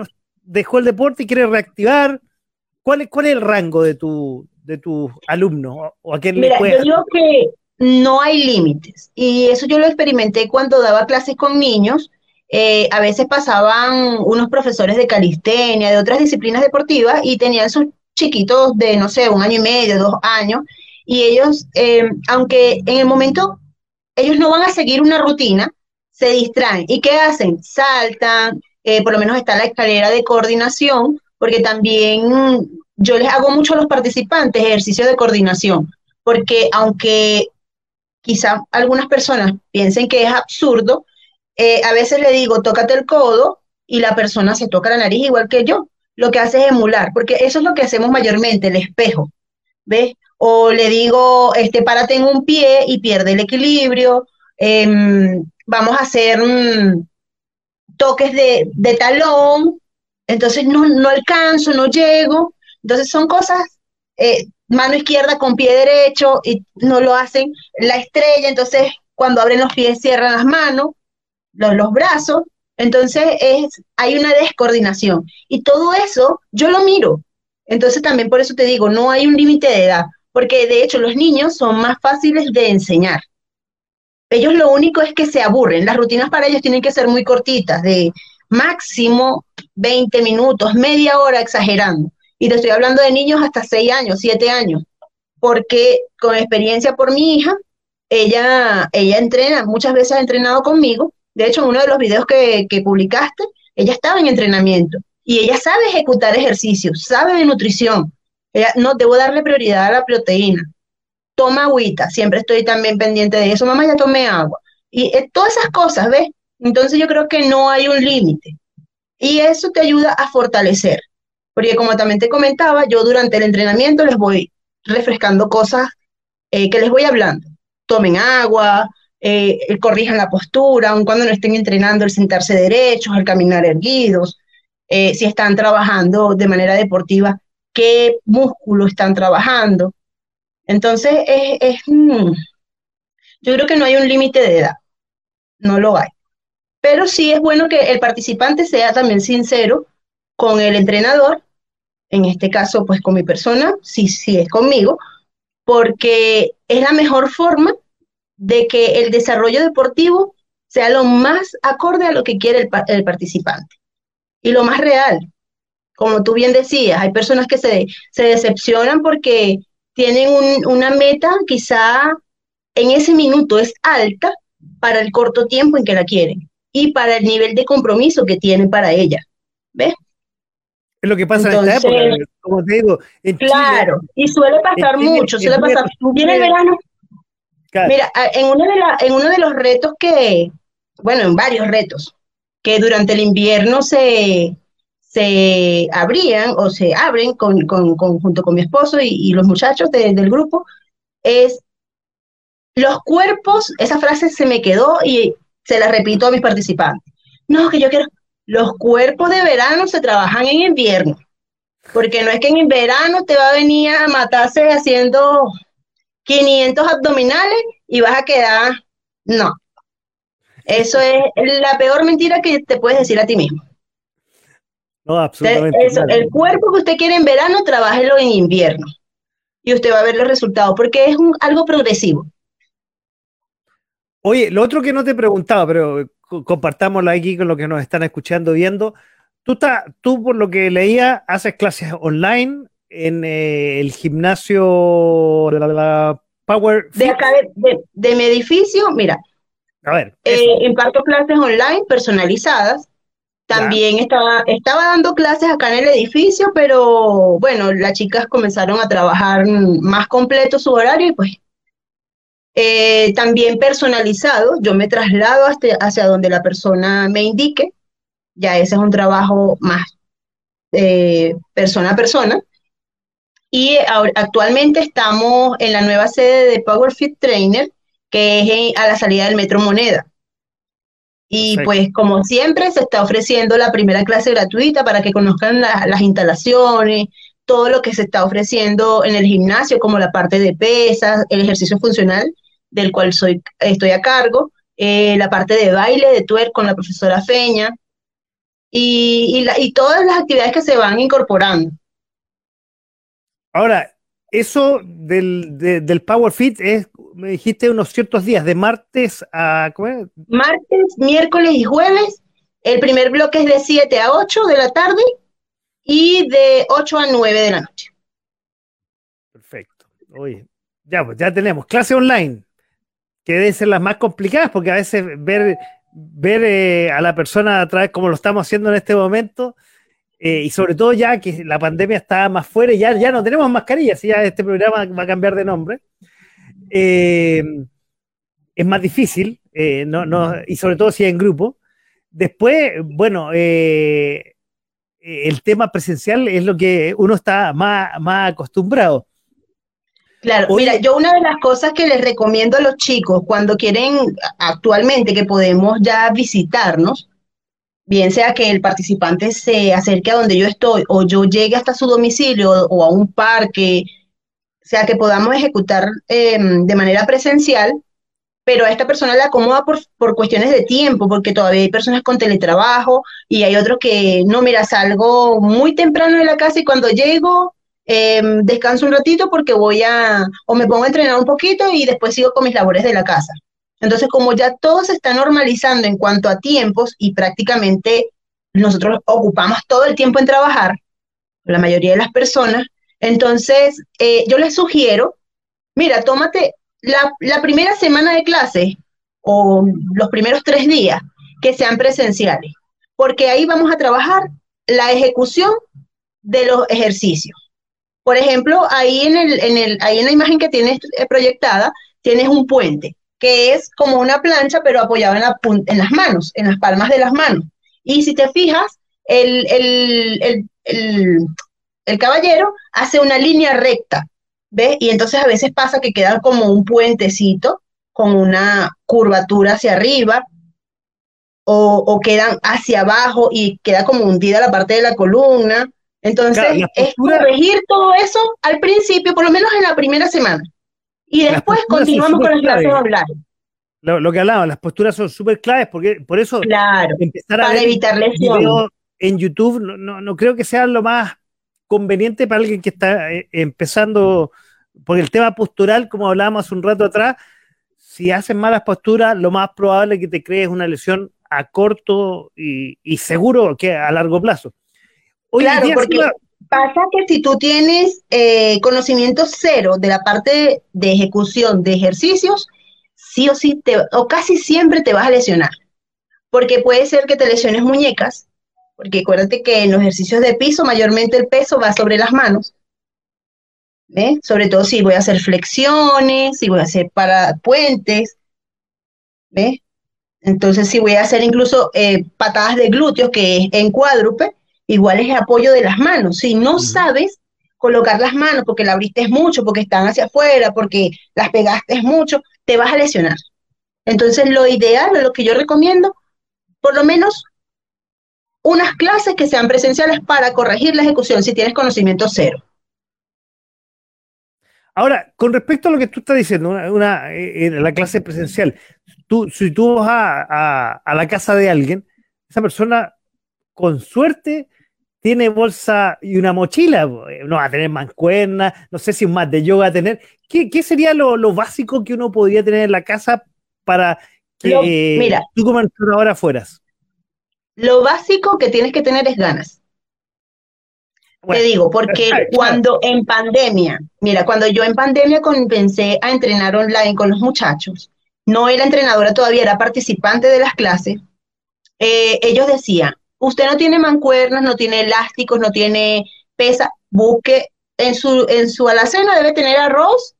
dejó el deporte y quiere reactivar. ¿Cuál es, cuál es el rango de tu, de tus alumnos? O a quién Mira, yo digo que no hay límites. Y eso yo lo experimenté cuando daba clases con niños eh, a veces pasaban unos profesores de calistenia, de otras disciplinas deportivas, y tenían sus chiquitos de, no sé, un año y medio, dos años, y ellos, eh, aunque en el momento ellos no van a seguir una rutina, se distraen. ¿Y qué hacen? Saltan, eh, por lo menos está la escalera de coordinación, porque también yo les hago mucho a los participantes ejercicios de coordinación, porque aunque quizá algunas personas piensen que es absurdo, eh, a veces le digo, tócate el codo y la persona se toca la nariz igual que yo. Lo que hace es emular, porque eso es lo que hacemos mayormente, el espejo, ¿ves? O le digo, este, párate en un pie y pierde el equilibrio. Em, vamos a hacer toques de, talón, entonces no, no alcanzo, no llego. Entonces son cosas, eh, mano izquierda con pie derecho y no lo hacen. La estrella, entonces cuando abren los pies cierran las manos los, brazos, entonces es, hay una descoordinación. Y todo eso yo lo miro. Entonces también por eso te digo, no hay un límite de edad, porque de hecho los niños son más fáciles de enseñar. Ellos lo único es que se aburren. Las rutinas para ellos tienen que ser muy cortitas, de máximo 20 minutos, media hora exagerando. Y te estoy hablando de niños hasta 6 años, 7 años, porque con experiencia por mi hija, ella, ella entrena, muchas veces ha entrenado conmigo de hecho, en uno de los videos que, publicaste, ella estaba en entrenamiento y ella sabe ejecutar ejercicios, sabe de nutrición. Ella, no, debo darle prioridad a la proteína. Toma agüita, siempre estoy también pendiente de eso. Mamá, ya tomé agua. Y eh, todas esas cosas, ¿ves? Entonces yo creo que no hay un límite. Y eso te ayuda a fortalecer. Porque como también te comentaba, yo durante el entrenamiento les voy refrescando cosas eh, que les voy hablando. Tomen agua, eh, corrijan la postura, aun cuando no estén entrenando el sentarse derechos, el caminar erguidos, eh, si están trabajando de manera deportiva, qué músculo están trabajando. Entonces, es, mm, yo creo que no hay un límite de edad, no lo hay. Pero sí es bueno que el participante sea también sincero con el entrenador, en este caso, pues con mi persona, si, si es conmigo, porque es la mejor forma de que el desarrollo deportivo sea lo más acorde a lo que quiere el, participante y lo más real. Como tú bien decías, hay personas que se, se decepcionan porque tienen una meta quizá en ese minuto es alta para el corto tiempo en que la quieren y para el nivel de compromiso que tienen para ella. ¿Ves? Es lo que pasa en esta época, como te digo. claro, y suele pasar mucho, suele pasar. Viene el verano Mira, en uno, de la, en uno de los retos que, bueno, en varios retos, que durante el invierno se, se abrían o se abren con, con, junto con mi esposo y, los muchachos del grupo, es los cuerpos, esa frase se me quedó y se la repito a mis participantes. No, que yo quiero, los cuerpos de verano se trabajan en invierno, porque no es que en verano te va a venir a matarse haciendo 500 abdominales y vas a quedar, no. Eso es la peor mentira que te puedes decir a ti mismo. No, absolutamente. el cuerpo que usted quiere en verano, trabájelo en invierno. Y usted va a ver los resultados, porque es algo progresivo. Oye, lo otro que no te he preguntado, pero compartámoslo aquí con lo que nos están escuchando, viendo. Tú, tú por lo que leía, haces clases online en eh, el gimnasio de la, Power. De acá, de, mi edificio, mira. A ver. Eh, imparto clases online personalizadas. También estaba, estaba dando clases acá en el edificio, pero bueno, las chicas comenzaron a trabajar más completo su horario y pues eh, también personalizado, yo me traslado hasta, hacia donde la persona me indique, ya ese es un trabajo más eh, persona a persona. Y actualmente estamos en la nueva sede de PowerFit Trainer, que es a la salida del Metro Moneda. Y pues como siempre se está ofreciendo la primera clase gratuita para que conozcan las instalaciones, todo lo que se está ofreciendo en el gimnasio, como la parte de pesas, el ejercicio funcional del cual soy, estoy a cargo, eh, la parte de baile, de tuer con la profesora Feña, y, y, todas las actividades que se van incorporando. Ahora, eso del, del Power Fit es, me dijiste, unos ciertos días, de martes a... Martes, miércoles y jueves. El primer bloque es de 7 a 8 de la tarde y de 8 a 9 de la noche. Perfecto. Oye, ya, pues ya tenemos clase online que deben ser las más complicadas, porque a veces ver, ver eh, a la persona a través como lo estamos haciendo en este momento, eh, y sobre todo ya que la pandemia está más fuera y ya, ya no tenemos mascarillas, ya este programa va a cambiar de nombre, eh, es más difícil, no, no, y sobre todo si es en grupo. Después, bueno, el tema presencial es lo que uno está más, más acostumbrado. Claro, mira, yo una de las cosas que les recomiendo a los chicos cuando quieren actualmente que podemos ya visitarnos, bien sea que el participante se acerque a donde yo estoy o yo llegue hasta su domicilio o a un parque, sea, que podamos ejecutar em, de manera presencial, pero a esta persona la acomoda por, por cuestiones de tiempo, porque todavía hay personas con teletrabajo y hay otros que, no, mira, salgo muy temprano de la casa y cuando llego Em, descanso un ratito porque voy a, o me pongo a entrenar un poquito y después sigo con mis labores de la casa. Entonces, como ya todo se está normalizando en cuanto a tiempos y prácticamente nosotros ocupamos todo el tiempo en trabajar, la mayoría de las personas, entonces eh, yo les sugiero, mira, tómate la, primera semana de clase o los primeros tres días que sean presenciales, porque ahí vamos a trabajar la ejecución de los ejercicios. Por ejemplo, ahí en, el, en, el, ahí en la imagen que tienes eh, proyectada, tienes un puente, que es como una plancha, pero apoyado en, la, en las manos, en las palmas de las manos. Y si te fijas, el, el caballero hace una línea recta, ¿ves? Y entonces a veces pasa que queda como un puentecito con una curvatura hacia arriba, o, o, quedan hacia abajo y queda como hundida la parte de la columna, entonces, es corregir todo eso al principio, por lo menos en la primera semana. Y después continuamos con las clases online. Lo, lo, que hablaba, las posturas son súper claves, porque por eso claro, empezar a para evitar lesiones. en YouTube no, no, creo que sea lo más conveniente para alguien que está eh, empezando, porque el tema postural, como hablábamos hace un rato atrás, si haces malas posturas, lo más probable es que te crees una lesión a corto y, y seguro que a largo plazo claro, porque pasa que si tú tienes eh, conocimiento cero de la parte de ejecución de ejercicios, sí o sí, te, o casi siempre te vas a lesionar. Porque puede ser que te lesiones muñecas, porque acuérdate que en los ejercicios de piso mayormente el peso va sobre las manos. ¿Ves? Sobre todo si voy a hacer flexiones, si voy a hacer para puentes. Entonces, si voy a hacer incluso eh, patadas de glúteos, que es en cuádruple, igual es el apoyo de las manos. Si no sabes colocar las manos porque la abriste mucho, porque están hacia afuera, porque las pegaste mucho, te vas a lesionar. Entonces, lo ideal, lo que yo recomiendo, por lo menos unas clases que sean presenciales para corregir la ejecución si tienes conocimiento cero. Ahora, con respecto a lo que tú estás diciendo, una, eh, la clase presencial, tú, si tú vas a, la casa de alguien, esa persona, con suerte, tiene bolsa y una mochila, no va a tener mancuerna, no sé si un más de yoga va a tener. ¿Qué, sería lo, básico que uno podría tener en la casa para que mira, tú como ahora fueras? Lo básico que tienes que tener es ganas. Te digo, porque *laughs* cuando en pandemia, mira, cuando yo en pandemia comencé a entrenar online con los muchachos, no era entrenadora todavía, era participante de las clases, eh, ellos decían, usted no tiene mancuernas, no tiene elásticos, no tiene pesa, busque en su, en su alacena, debe tener arroz,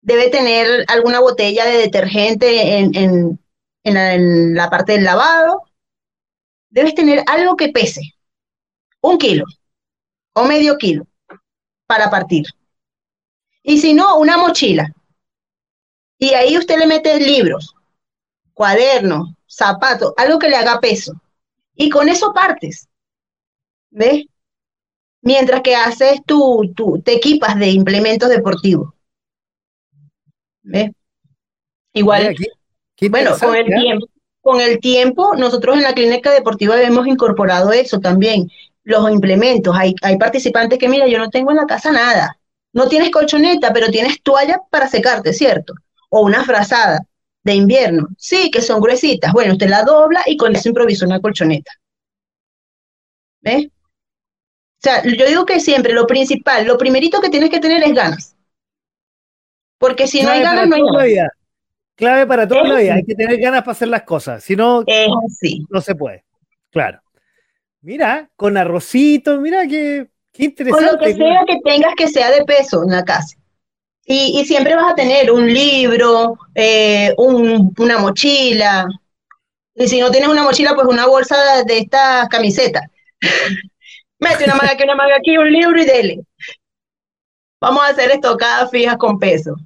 debe tener alguna botella de detergente en, en, en la parte del lavado, debes tener algo que pese, un kilo o medio kilo para partir. Y si no, una mochila. Y ahí usted le mete libros, cuadernos, zapatos, algo que le haga peso. Y con eso partes. ¿Ves? Mientras que haces tu, tu te equipas de implementos deportivos. ¿Ves? Igual. bueno, con el tiempo. Con el tiempo, nosotros en la clínica deportiva hemos incorporado eso también los implementos. Hay, hay participantes que, mira, yo no tengo en la casa nada. No tienes colchoneta, pero tienes toalla para secarte, ¿cierto? O una frazada de invierno. Sí, que son gruesitas. Bueno, usted la dobla y con eso improvisa una colchoneta. ¿Ves? O sea, yo digo que siempre lo principal, lo primerito que tienes que tener es ganas. Porque si no hay ganas, no hay nada. Clave para todo la vida. Hay que tener ganas para hacer las cosas. Si no, no se puede. Claro. Mira, con arrocito, mira qué, interesante. Con lo que sea que tengas que sea de peso en la casa. Y, siempre vas a tener un libro, eh, una mochila. Y si no tienes una mochila, pues una bolsa de, estas camisetas. *laughs* Mete una manga aquí, una manga aquí, un libro y dele. Vamos a hacer estocadas fijas con peso.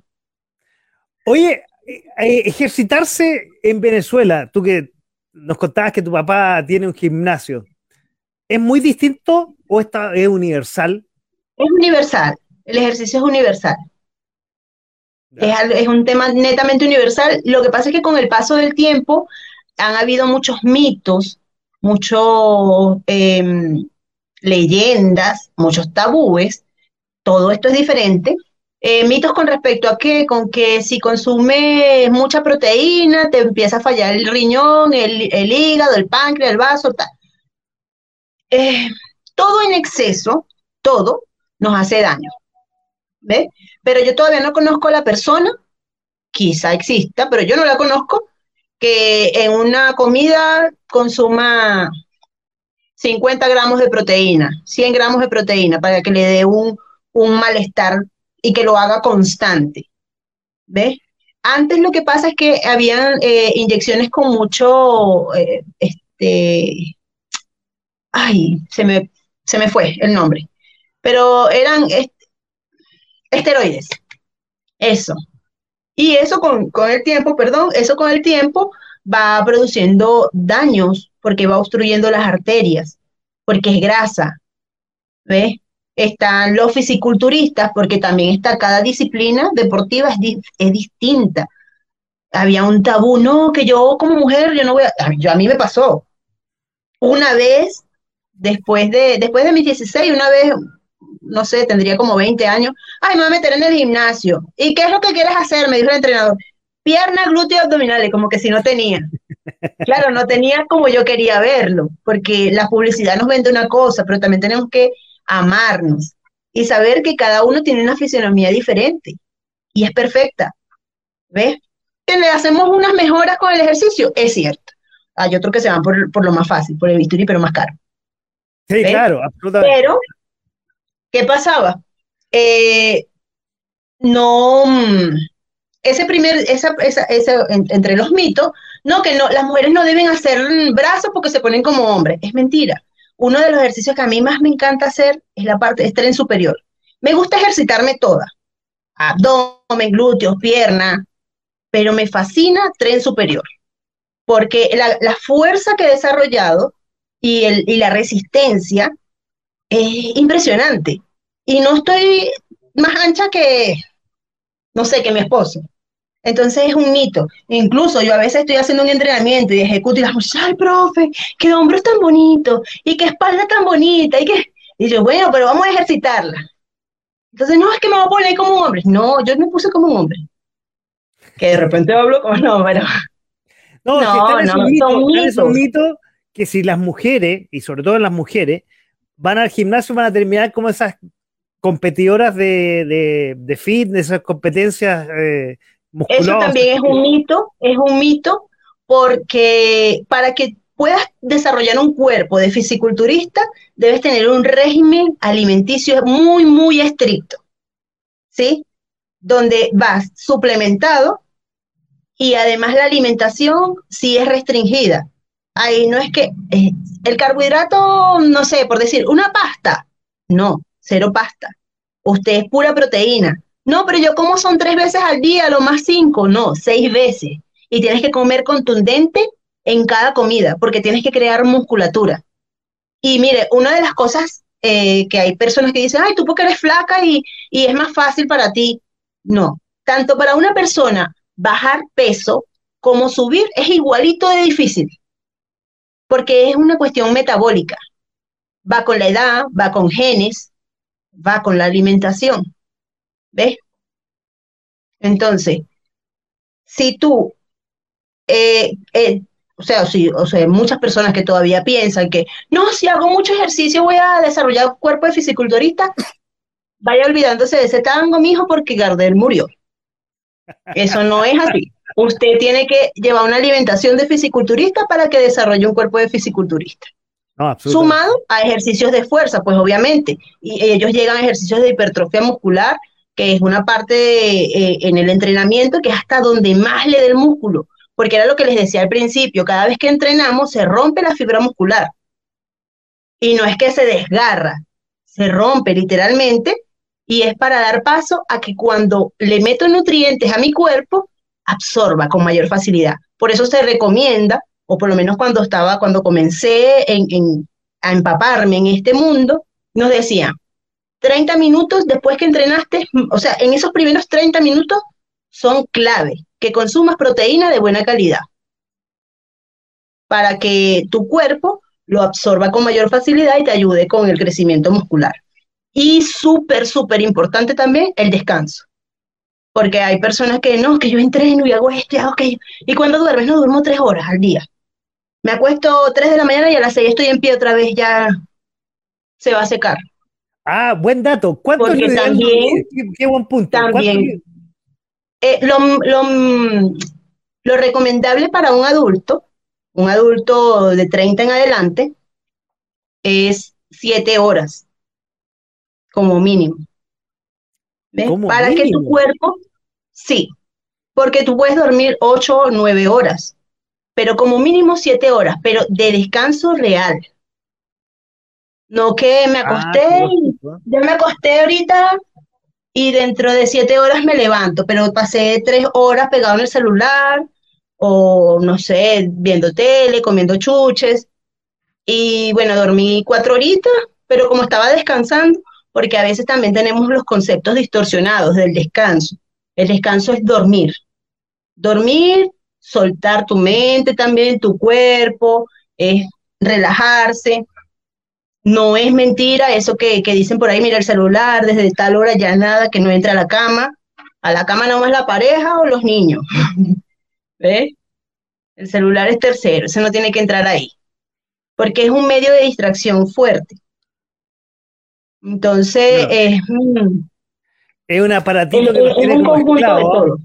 Oye, eh, ejercitarse en Venezuela, tú que nos contabas que tu papá tiene un gimnasio, ¿Es muy distinto o esta es universal? Es universal, el ejercicio es universal. Es, un tema netamente universal. Lo que pasa es que con el paso del tiempo han habido muchos mitos, muchas em, leyendas, muchos tabúes. Todo esto es diferente. Eh, mitos con respecto a qué, con que si consumes mucha proteína te empieza a fallar el riñón, el, el hígado, el páncreas, el vaso, tal. Eh, todo en exceso, todo nos hace daño. ¿Ve? Pero yo todavía no conozco a la persona, quizá exista, pero yo no la conozco, que en una comida consuma 50 gramos de proteína, 100 gramos de proteína, para que le dé un, malestar y que lo haga constante. ¿Ves? Antes lo que pasa es que habían eh, inyecciones con mucho, eh, este, ay, se me, se me fue el nombre, pero eran esteroides, eso. Y eso con, el tiempo, perdón, eso con el tiempo va produciendo daños porque va obstruyendo las arterias, porque es grasa, ¿ves? Están los fisiculturistas, porque también está cada disciplina deportiva es, es distinta. Había un tabú, no, que yo como mujer, yo no voy a, yo a mí me pasó. Una vez después de, después de mis 16, una vez, no sé, tendría como 20 años, ay, me voy a meter en el gimnasio. ¿Y qué es lo que quieres hacer? Me dijo el entrenador. Pierna, glúteo, abdominales, como que si no tenía. *laughs* Claro, no tenía como yo quería verlo, porque la publicidad nos vende una cosa, pero también tenemos que amarnos y saber que cada uno tiene una fisionomía diferente y es perfecta. ¿Ves? Que le hacemos unas mejoras con el ejercicio, es cierto. Hay otros que se van por, por lo más fácil, por el bisturí, pero más caro. Sí, claro, absolutamente. Pero, ¿qué pasaba? Eh, no, mm, ese primer, esa, esa, entre los mitos, no, que no, las mujeres no deben hacer brazos porque se ponen como hombres. Es mentira. Uno de los ejercicios que a mí más me encanta hacer es la parte de tren superior. Me gusta ejercitarme toda. Abdomen, glúteos, pierna. pero me fascina tren superior, porque la, fuerza que he desarrollado y, el, y la resistencia es impresionante. Y no estoy más ancha que, no sé, que mi esposo. Entonces es un mito. Incluso yo a veces estoy haciendo un entrenamiento y ejecuto y digo, ay, profe, qué hombros tan bonito y qué espalda tan bonita y que... Y yo, bueno, pero vamos a ejercitarla. Entonces, no, es que me voy a poner como un hombre. No, yo me puse como un hombre. Que de repente hablo como no, pero... No, no, no, es un mito que si las mujeres, y sobre todo las mujeres, van al gimnasio van a terminar como esas competidoras de, de, de fitness, esas competencias eh, eso también es un mito, es un mito porque para que puedas desarrollar un cuerpo de fisiculturista, debes tener un régimen alimenticio muy, muy estricto, ¿sí? Donde vas suplementado y además la alimentación sí es restringida. Ahí no es que eh, el carbohidrato, no sé, por decir, una pasta, no, cero pasta. Usted es pura proteína, no, pero yo como son tres veces al día, lo más cinco. No, seis veces. Y tienes que comer contundente en cada comida, porque tienes que crear musculatura. Y mire, una de las cosas eh, que hay personas que dicen, ay, tú porque eres flaca y, y es más fácil para ti. No, tanto para una persona bajar peso como subir es igualito de difícil, porque es una cuestión metabólica. Va con la edad, va con genes, va con la alimentación. ¿Ves? Entonces, si tú, eh, eh, o sea, si, o sea, muchas personas que todavía piensan que, no, si hago mucho ejercicio voy a desarrollar cuerpo de fisiculturista, vaya olvidándose de ese tango, mijo, porque Gardel murió. Eso no es así. Usted tiene que llevar una alimentación de fisiculturista para que desarrolle un cuerpo de fisiculturista. Sumado a ejercicios de fuerza, pues obviamente. Y ellos llegan a ejercicios de hipertrofia muscular, que es una parte eh, en el entrenamiento que es hasta donde más le dé el músculo, porque era lo que les decía al principio, cada vez que entrenamos se rompe la fibra muscular. Y no es que se desgarra, se rompe literalmente y es para dar paso a que cuando le meto nutrientes a mi cuerpo, absorba con mayor facilidad. Por eso se recomienda, o por lo menos cuando estaba, cuando comencé a empaparme en este mundo, nos decían, 30 minutos después que entrenaste, o sea, en esos primeros 30 minutos son clave, que consumas proteína de buena calidad para que tu cuerpo lo absorba con mayor facilidad y te ayude con el crecimiento muscular. Y súper, súper importante también el descanso. Porque hay personas que no, que yo entreno y hago esto y hago aquello. ¿Y cuando duermes? No, duermo tres horas al día. Me acuesto tres de la mañana y a las seis estoy en pie otra vez, ya se va a secar. Ah, buen dato. ¿Cuánto Porque también, qué, buen punto. También, eh, lo, lo, recomendable para un adulto, un adulto de 30 en adelante, es 7 horas como mínimo. para que tu cuerpo, sí, porque tú puedes dormir 8 o 9 horas, pero como mínimo 7 horas, pero de descanso real. No que me ah, acosté, ya me acosté ahorita y dentro de siete horas me levanto, pero pasé tres horas pegado en el celular o no sé, viendo tele, comiendo chuches. Y bueno, dormí cuatro horitas, pero como estaba descansando, porque a veces también tenemos los conceptos distorsionados del descanso. El descanso es dormir. Dormir, soltar tu mente también, tu cuerpo, es relajarse. No es mentira eso que, dicen por ahí, mira el celular, desde tal hora ya nada, que no entra a la cama. A la cama no más la pareja o los niños. *laughs* ¿Ves? El celular es tercero, eso no tiene que entrar ahí. Porque es un medio de distracción fuerte. Entonces, es, mm, es un aparatito que nos tiene como esclavo.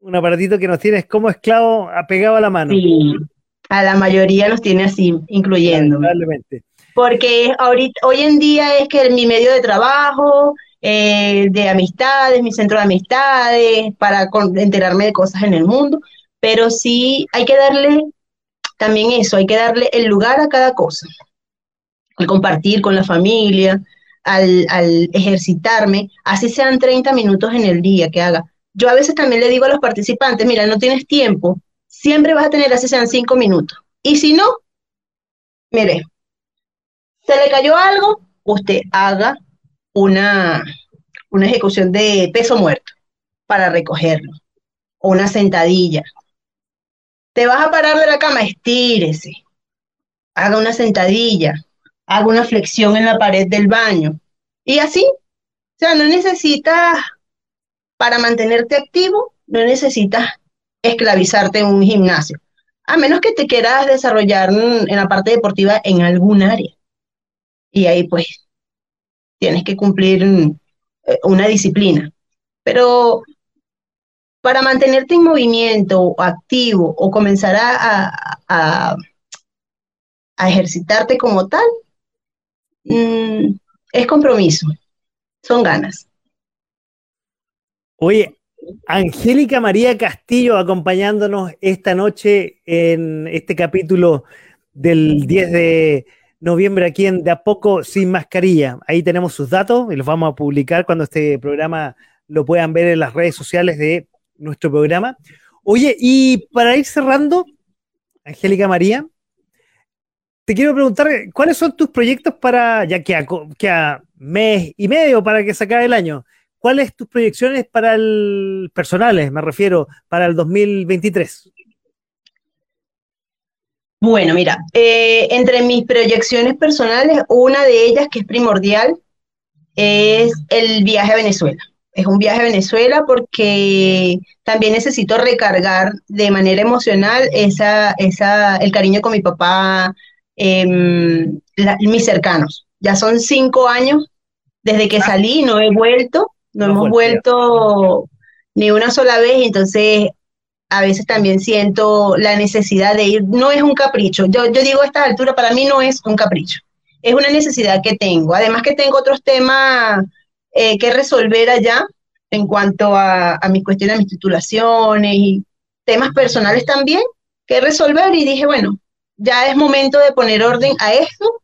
Un aparatito que nos tiene como esclavo apegado a la mano. Sí, a la mayoría nos tiene así, incluyendo. Probablemente porque ahorita, hoy en día es que mi medio de trabajo, eh, de amistades, mi centro de amistades, para enterarme de cosas en el mundo, pero sí hay que darle también eso, hay que darle el lugar a cada cosa, al compartir con la familia, al, ejercitarme, así sean 30 minutos en el día que haga, yo a veces también le digo a los participantes, mira, no tienes tiempo, siempre vas a tener así sean cinco minutos. Y si no, mire, se le cayó algo, usted haga una, una ejecución de peso muerto para recogerlo, o una sentadilla. Te vas a parar de la cama, estírese, haga una sentadilla, haga una flexión en la pared del baño. Y así, o sea, no necesitas, para mantenerte activo, no necesitas esclavizarte en un gimnasio, a menos que te quieras desarrollar en la parte deportiva en algún área. Y ahí pues tienes que cumplir eh, una disciplina. Pero para mantenerte en movimiento, activo o comenzar a, a, ejercitarte como tal, es compromiso, son ganas. Oye, Angélica María Castillo acompañándonos esta noche en este capítulo del 10 de noviembre aquí en De a poco sin mascarilla. Ahí tenemos sus datos y los vamos a publicar cuando este programa lo puedan ver en las redes sociales de nuestro programa. Oye, y para ir cerrando, Angélica María, te quiero preguntar, ¿cuáles son tus proyectos para, ya que a, mes y medio para que se acabe el año, ¿cuáles tus proyecciones para el personales, me refiero, para el 2023? Bueno, mira, eh, entre mis proyecciones personales, una de ellas que es primordial es el viaje a Venezuela. Es un viaje a Venezuela porque también necesito recargar de manera emocional esa, esa, el cariño con mi papá, em, mis cercanos. Ya son cinco años desde que ah. salí, no he vuelto, no, hemos vuelto ni una sola vez, entonces a veces también siento la necesidad de ir, no es un capricho, yo, yo digo a esta altura, para mí no es un capricho, es una necesidad que tengo, además que tengo otros temas eh, que resolver allá en cuanto a, a mis cuestiones, a mis titulaciones y temas personales también que resolver y dije, bueno, ya es momento de poner orden a esto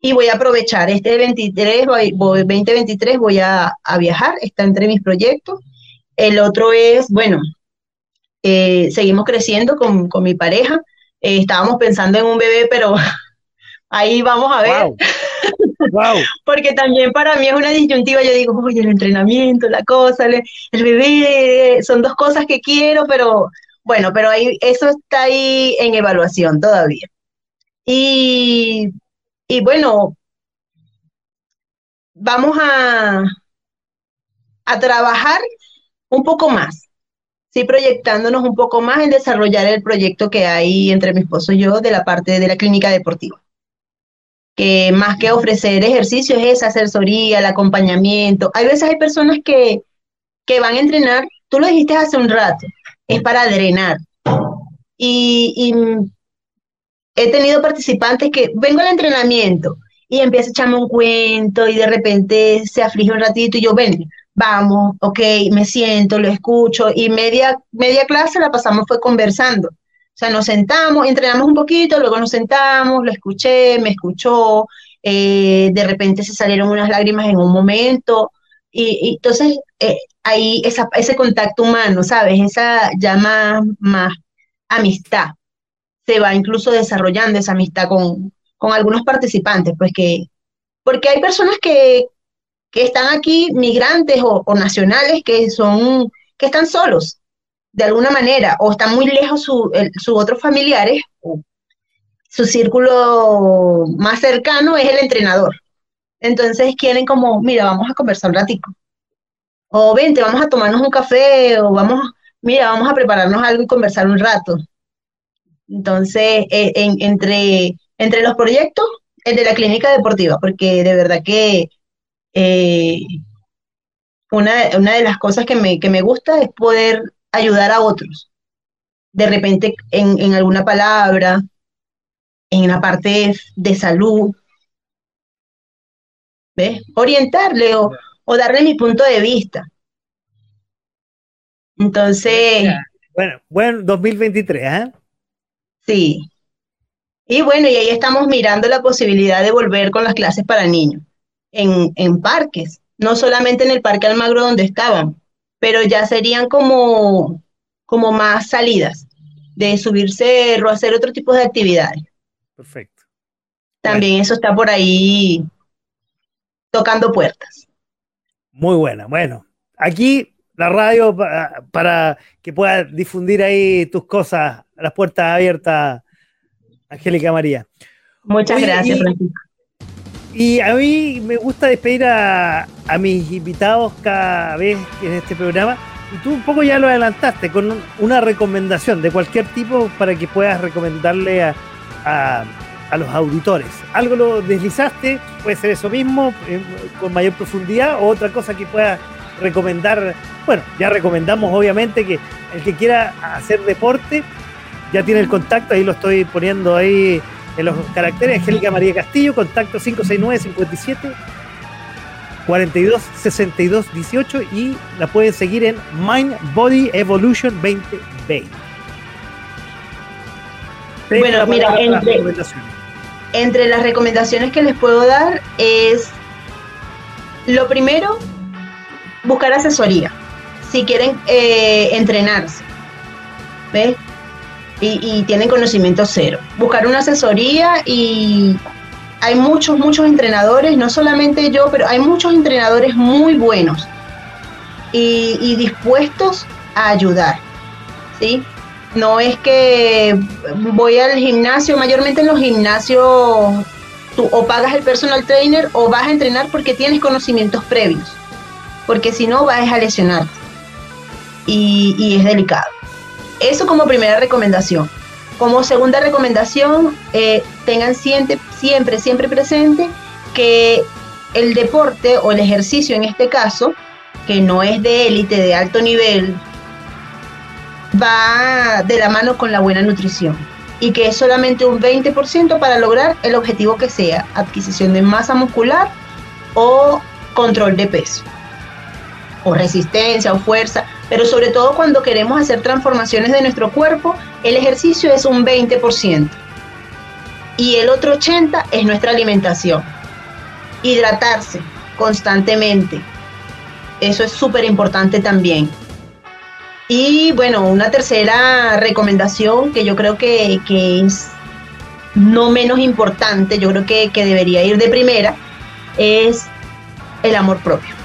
y voy a aprovechar este 23, 2023 voy a, a viajar, está entre mis proyectos. El otro es, bueno, eh, seguimos creciendo con, mi pareja. Eh, estábamos pensando en un bebé, pero *laughs* ahí vamos a ver. *laughs* Porque también para mí es una disyuntiva. Yo digo, oye, el entrenamiento, la cosa, el, bebé, son dos cosas que quiero, pero bueno, pero ahí, eso está ahí en evaluación todavía. Y, y bueno, vamos a, a trabajar un poco más sí proyectándonos un poco más en desarrollar el proyecto que hay entre mi esposo y yo de la parte de la clínica deportiva. Que más que ofrecer ejercicios es asesoría, el acompañamiento. Hay veces hay personas que, que van a entrenar, tú lo dijiste hace un rato, es para drenar. Y he tenido participantes que vengo al entrenamiento y empieza a echarme un cuento y de repente se aflige un ratito y yo, ven, vamos, ok, me siento, lo escucho y media, media clase la pasamos fue conversando. O sea, nos sentamos, entrenamos un poquito, luego nos sentamos, lo escuché, me escuchó, eh, de repente se salieron unas lágrimas en un momento y, entonces eh, ahí ese contacto humano, ¿sabes? Esa llama más amistad. Se va incluso desarrollando esa amistad con, con algunos participantes, pues que, porque hay personas que, que están aquí migrantes o, nacionales que son, que están solos de alguna manera, o están muy lejos sus su otros familiares, su círculo más cercano es el entrenador. Entonces quieren como, mira, vamos a conversar un ratico. O vente, vamos a tomarnos un café, o vamos, mira, vamos a prepararnos algo y conversar un rato. Entonces, e, entre, entre los proyectos, el de la clínica deportiva, porque de verdad que eh, una, de las cosas que me, que me gusta es poder ayudar a otros. De repente en, alguna palabra, en la parte de salud, ¿ves? Orientarle o, darle mi punto de vista. Entonces... Bueno, bueno, 2023, ¿eh? Sí. Y bueno, y ahí estamos mirando la posibilidad de volver con las clases para niños en, parques, no solamente en el Parque Almagro donde estaban, pero ya serían como, como más salidas de subir cerro, hacer otro tipo de actividades. Perfecto. También eso está por ahí tocando puertas. Muy buena. Bueno, aquí la radio para, que puedas difundir ahí tus cosas, las puertas abiertas, Angélica María. Muchas gracias, Francisco. Y a mí me gusta despedir a, a, mis invitados cada vez en este programa. Y tú un poco ya lo adelantaste con una recomendación de cualquier tipo para que puedas recomendarle a, a, los auditores. Algo lo deslizaste, puede ser eso mismo, eh, con mayor profundidad, o otra cosa que puedas recomendar. Bueno, ya recomendamos obviamente que el que quiera hacer deporte ya tiene el contacto, ahí lo estoy poniendo ahí en los caracteres, Angélica María Castillo, contacto 569 57 42 62 18 y la pueden seguir en Mind Body Evolution 2020. Bueno, mira, entre, entre las recomendaciones que les puedo dar es lo primero, buscar asesoría si quieren eh, entrenarse. ¿Ves? Y, tienen conocimiento cero. Buscar una asesoría y hay muchos, muchos entrenadores, no solamente yo, pero hay muchos entrenadores muy buenos y, dispuestos a ayudar. ¿sí? No es que voy al gimnasio, mayormente en los gimnasios tú o pagas el personal trainer o vas a entrenar porque tienes conocimientos previos, porque si no vas a lesionarte y es delicado. Eso como primera recomendación. Como segunda recomendación, eh, tengan siempre, siempre, siempre presente que el deporte o el ejercicio en este caso, que no es de élite, de alto nivel, va de la mano con la buena nutrición y que es solamente un 20% para lograr el objetivo que sea, adquisición de masa muscular o control de peso, o resistencia o fuerza, pero sobre todo cuando queremos hacer transformaciones de nuestro cuerpo, el ejercicio es un 20%. Y el otro 80% es nuestra alimentación. Hidratarse constantemente. Eso es súper importante también. Y bueno, una tercera recomendación que yo creo que, es no menos importante, yo creo que, que debería ir de primera, es el amor propio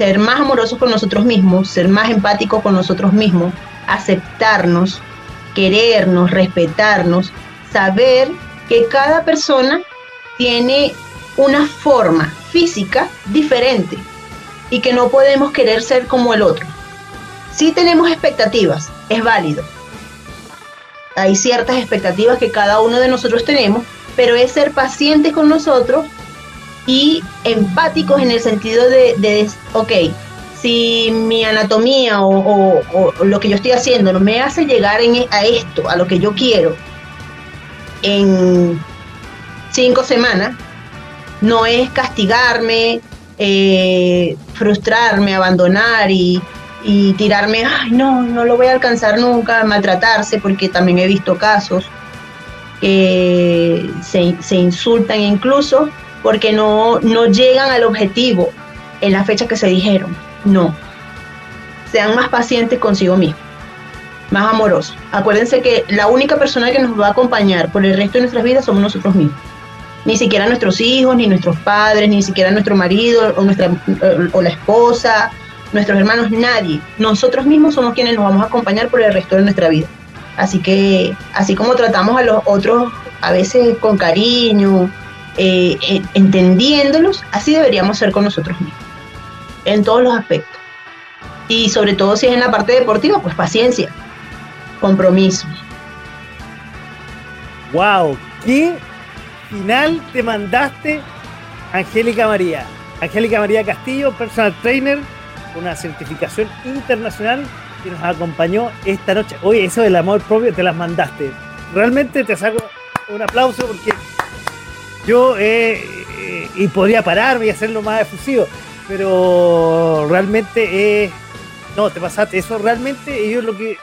ser más amorosos con nosotros mismos, ser más empáticos con nosotros mismos, aceptarnos, querernos, respetarnos, saber que cada persona tiene una forma física diferente y que no podemos querer ser como el otro. Si tenemos expectativas, es válido. Hay ciertas expectativas que cada uno de nosotros tenemos, pero es ser pacientes con nosotros y empáticos en el sentido de, de ok, si mi anatomía o, lo que yo estoy haciendo no me hace llegar en, a esto, a lo que yo quiero, en cinco semanas, no es castigarme, eh, frustrarme, abandonar y, y, tirarme, ay, no, no lo voy a alcanzar nunca, maltratarse, porque también he visto casos que se, se insultan incluso porque no, no llegan al objetivo en la fecha que se dijeron. No. Sean más pacientes consigo mismos, más amorosos. Acuérdense que la única persona que nos va a acompañar por el resto de nuestras vidas somos nosotros mismos. Ni siquiera nuestros hijos, ni nuestros padres, ni siquiera nuestro marido o, nuestra, o la esposa, nuestros hermanos, nadie. Nosotros mismos somos quienes nos vamos a acompañar por el resto de nuestra vida. Así que, así como tratamos a los otros a veces con cariño, eh, eh, entendiéndolos, así deberíamos ser con nosotros mismos, en todos los aspectos. Y sobre todo si es en la parte deportiva, pues paciencia, compromiso. ¡Wow! ¿Qué final te mandaste, Angélica María? Angélica María Castillo, personal trainer, una certificación internacional que nos acompañó esta noche. Oye, eso del amor propio te las mandaste. Realmente te saco un aplauso porque yo eh, eh, y podría pararme y hacerlo más efusivo, pero realmente es. no, te pasaste. Eso realmente yo lo que.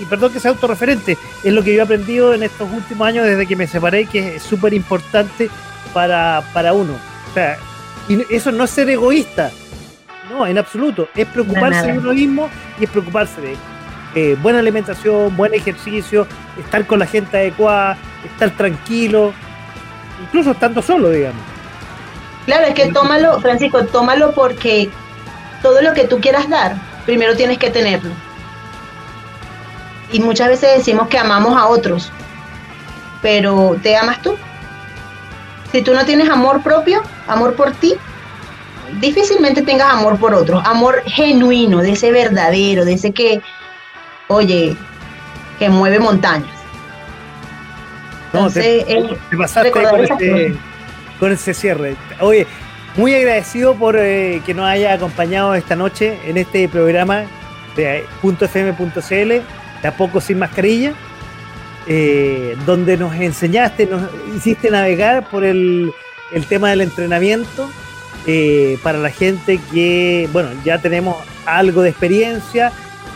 Y, perdón que sea autorreferente, es lo que yo he aprendido en estos últimos años desde que me separé, que es súper importante para, para uno. O sea, y eso no es ser egoísta, No, en absoluto. Es preocuparse de uno mismo y es preocuparse de eh, buena alimentación, buen ejercicio, estar con la gente adecuada, estar tranquilo, incluso estando solo, digamos. Claro, es que tómalo, Francisco, tómalo porque todo lo que tú quieras dar, primero tienes que tenerlo. Y muchas veces decimos que amamos a otros, pero ¿te amas tú? Si tú no tienes amor propio, amor por ti, difícilmente tengas amor por otros. Amor genuino, de ese verdadero, de ese que, oye, que mueve montañas. Entonces, te, pasaste con ese, cierre. Oye, muy agradecido por eh, que nos haya acompañado esta noche en este programa de .fm.cl, de a poco sin mascarilla, eh, donde nos enseñaste, nos hiciste navegar por el, el tema del entrenamiento eh, para la gente que, bueno, ya tenemos algo de experiencia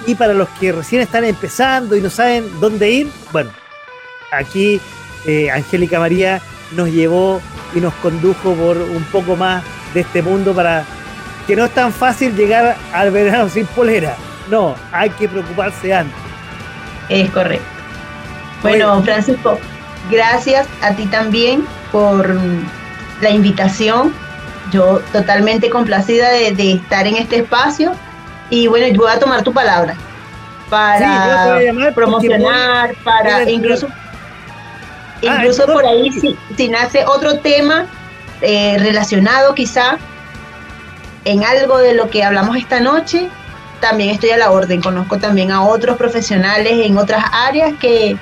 y para los que recién están empezando y no saben dónde ir, bueno, aquí eh, Angélica María nos llevó y nos condujo por un poco más de este mundo para que no es tan fácil llegar al verano sin polera. No, hay que preocuparse antes. Es correcto. Bueno, Francisco, gracias a ti también por la invitación yo totalmente complacida de, estar en este espacio y bueno, yo voy a tomar tu palabra para promocionar, para incluso, ah, incluso por ahí si, nace otro tema eh, relacionado quizá en algo de lo que hablamos esta noche, también estoy a la orden. Conozco también a otros profesionales en otras áreas que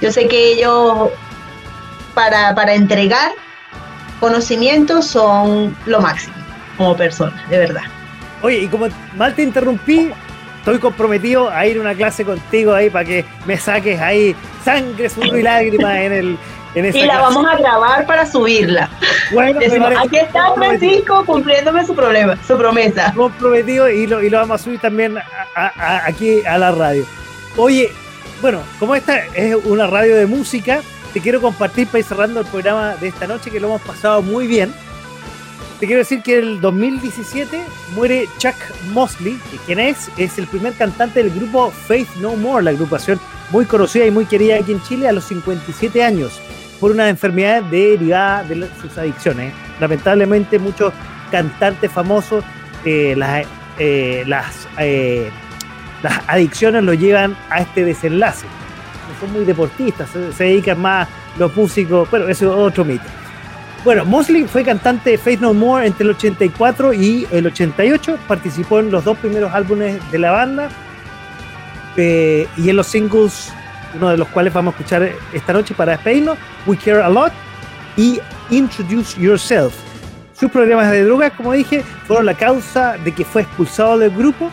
yo sé que ellos para, para entregar conocimientos son lo máximo como persona, de verdad. Oye, y como mal te interrumpí, estoy comprometido a ir a una clase contigo ahí para que me saques ahí sangre, sudor y lágrimas en el. En esa y la vamos a grabar para subirla. Bueno, aquí está Francisco cumpliéndome su problema, su promesa. Comprometido y lo, y lo vamos a subir también aquí a la radio. Oye, bueno, como esta es una radio de música, te quiero compartir para ir cerrando el programa de esta noche, que lo hemos pasado muy bien. Te quiero decir que en el 2017 muere Chuck Mosley, que quien es, es el primer cantante del grupo Faith No More, la agrupación muy conocida y muy querida aquí en Chile a los 57 años, por una enfermedad derivada de sus adicciones. Lamentablemente muchos cantantes famosos, eh, las, eh, las, eh, las adicciones lo llevan a este desenlace son muy deportistas, se, dedican más los músicos, bueno, eso es otro mito. Bueno, Mosley fue cantante de Faith No More entre el 84 y el 88, participó en los dos primeros álbumes de la banda eh, y en los singles, uno de los cuales vamos a escuchar esta noche para despedirnos, We Care a Lot y Introduce Yourself. Sus problemas de drogas, como dije, fueron la causa de que fue expulsado del grupo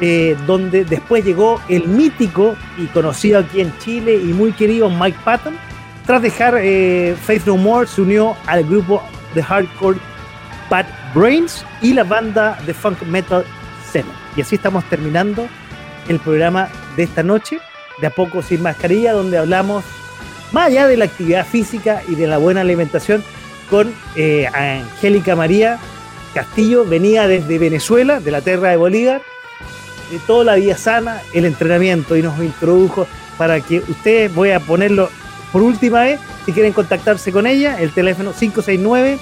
eh, donde después llegó el mítico y conocido aquí en Chile y muy querido Mike Patton. Tras dejar eh, Faith No More, se unió al grupo de hardcore Bad Brains y la banda de funk metal Seven. Y así estamos terminando el programa de esta noche, de a poco sin mascarilla, donde hablamos más allá de la actividad física y de la buena alimentación con eh, Angélica María Castillo, venía desde Venezuela, de la tierra de Bolívar, de toda la vida sana, el entrenamiento y nos introdujo para que ustedes, voy a ponerlo por última vez, si quieren contactarse con ella, el teléfono 569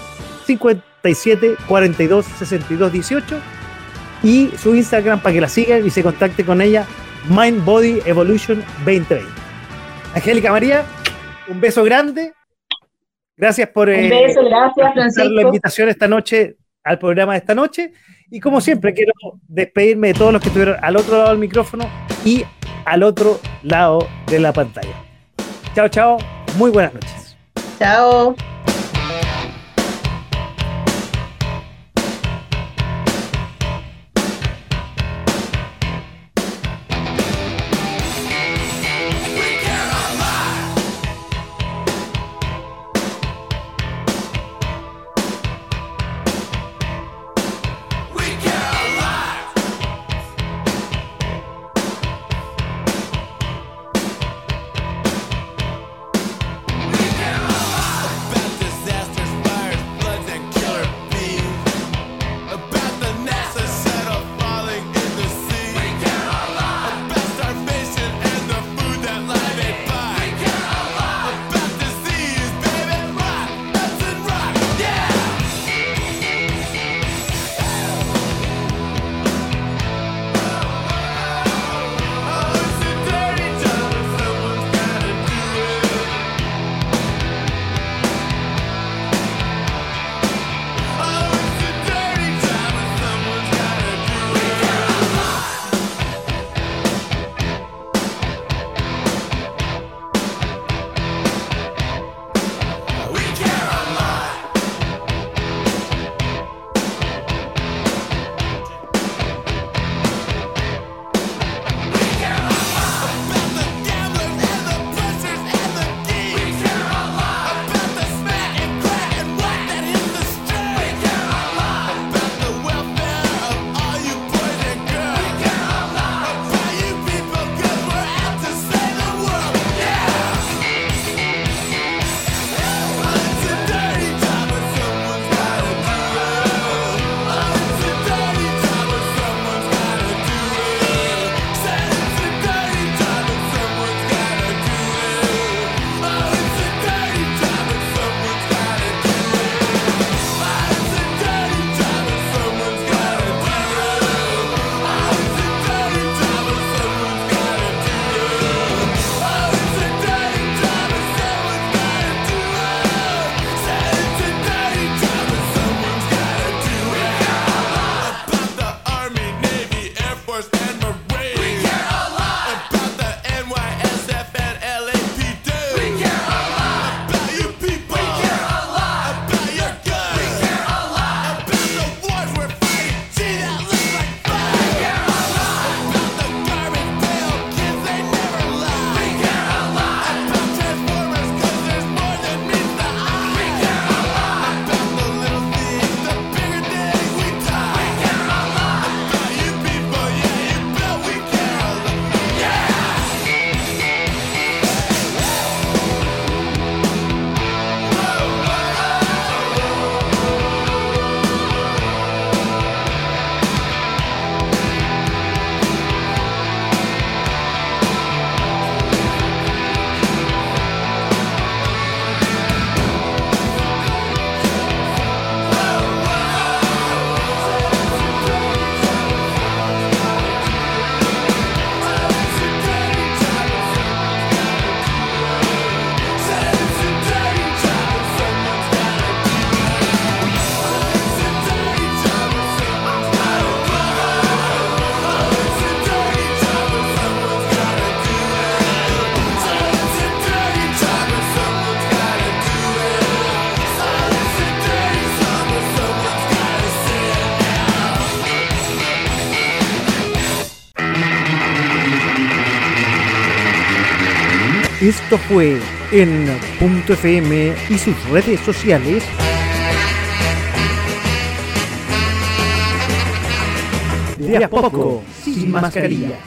57 42 62 18 y su Instagram para que la sigan y se contacte con ella, Mind Body Evolution 2020. Angélica María, un beso grande. Gracias por un beso, eh, la invitación esta noche al programa de esta noche. Y como siempre, quiero despedirme de todos los que estuvieron al otro lado del micrófono y al otro lado de la pantalla. Chao, chao. Muy buenas noches. Chao. Esto fue en Punto FM y sus redes sociales. De a poco, sin mascarilla.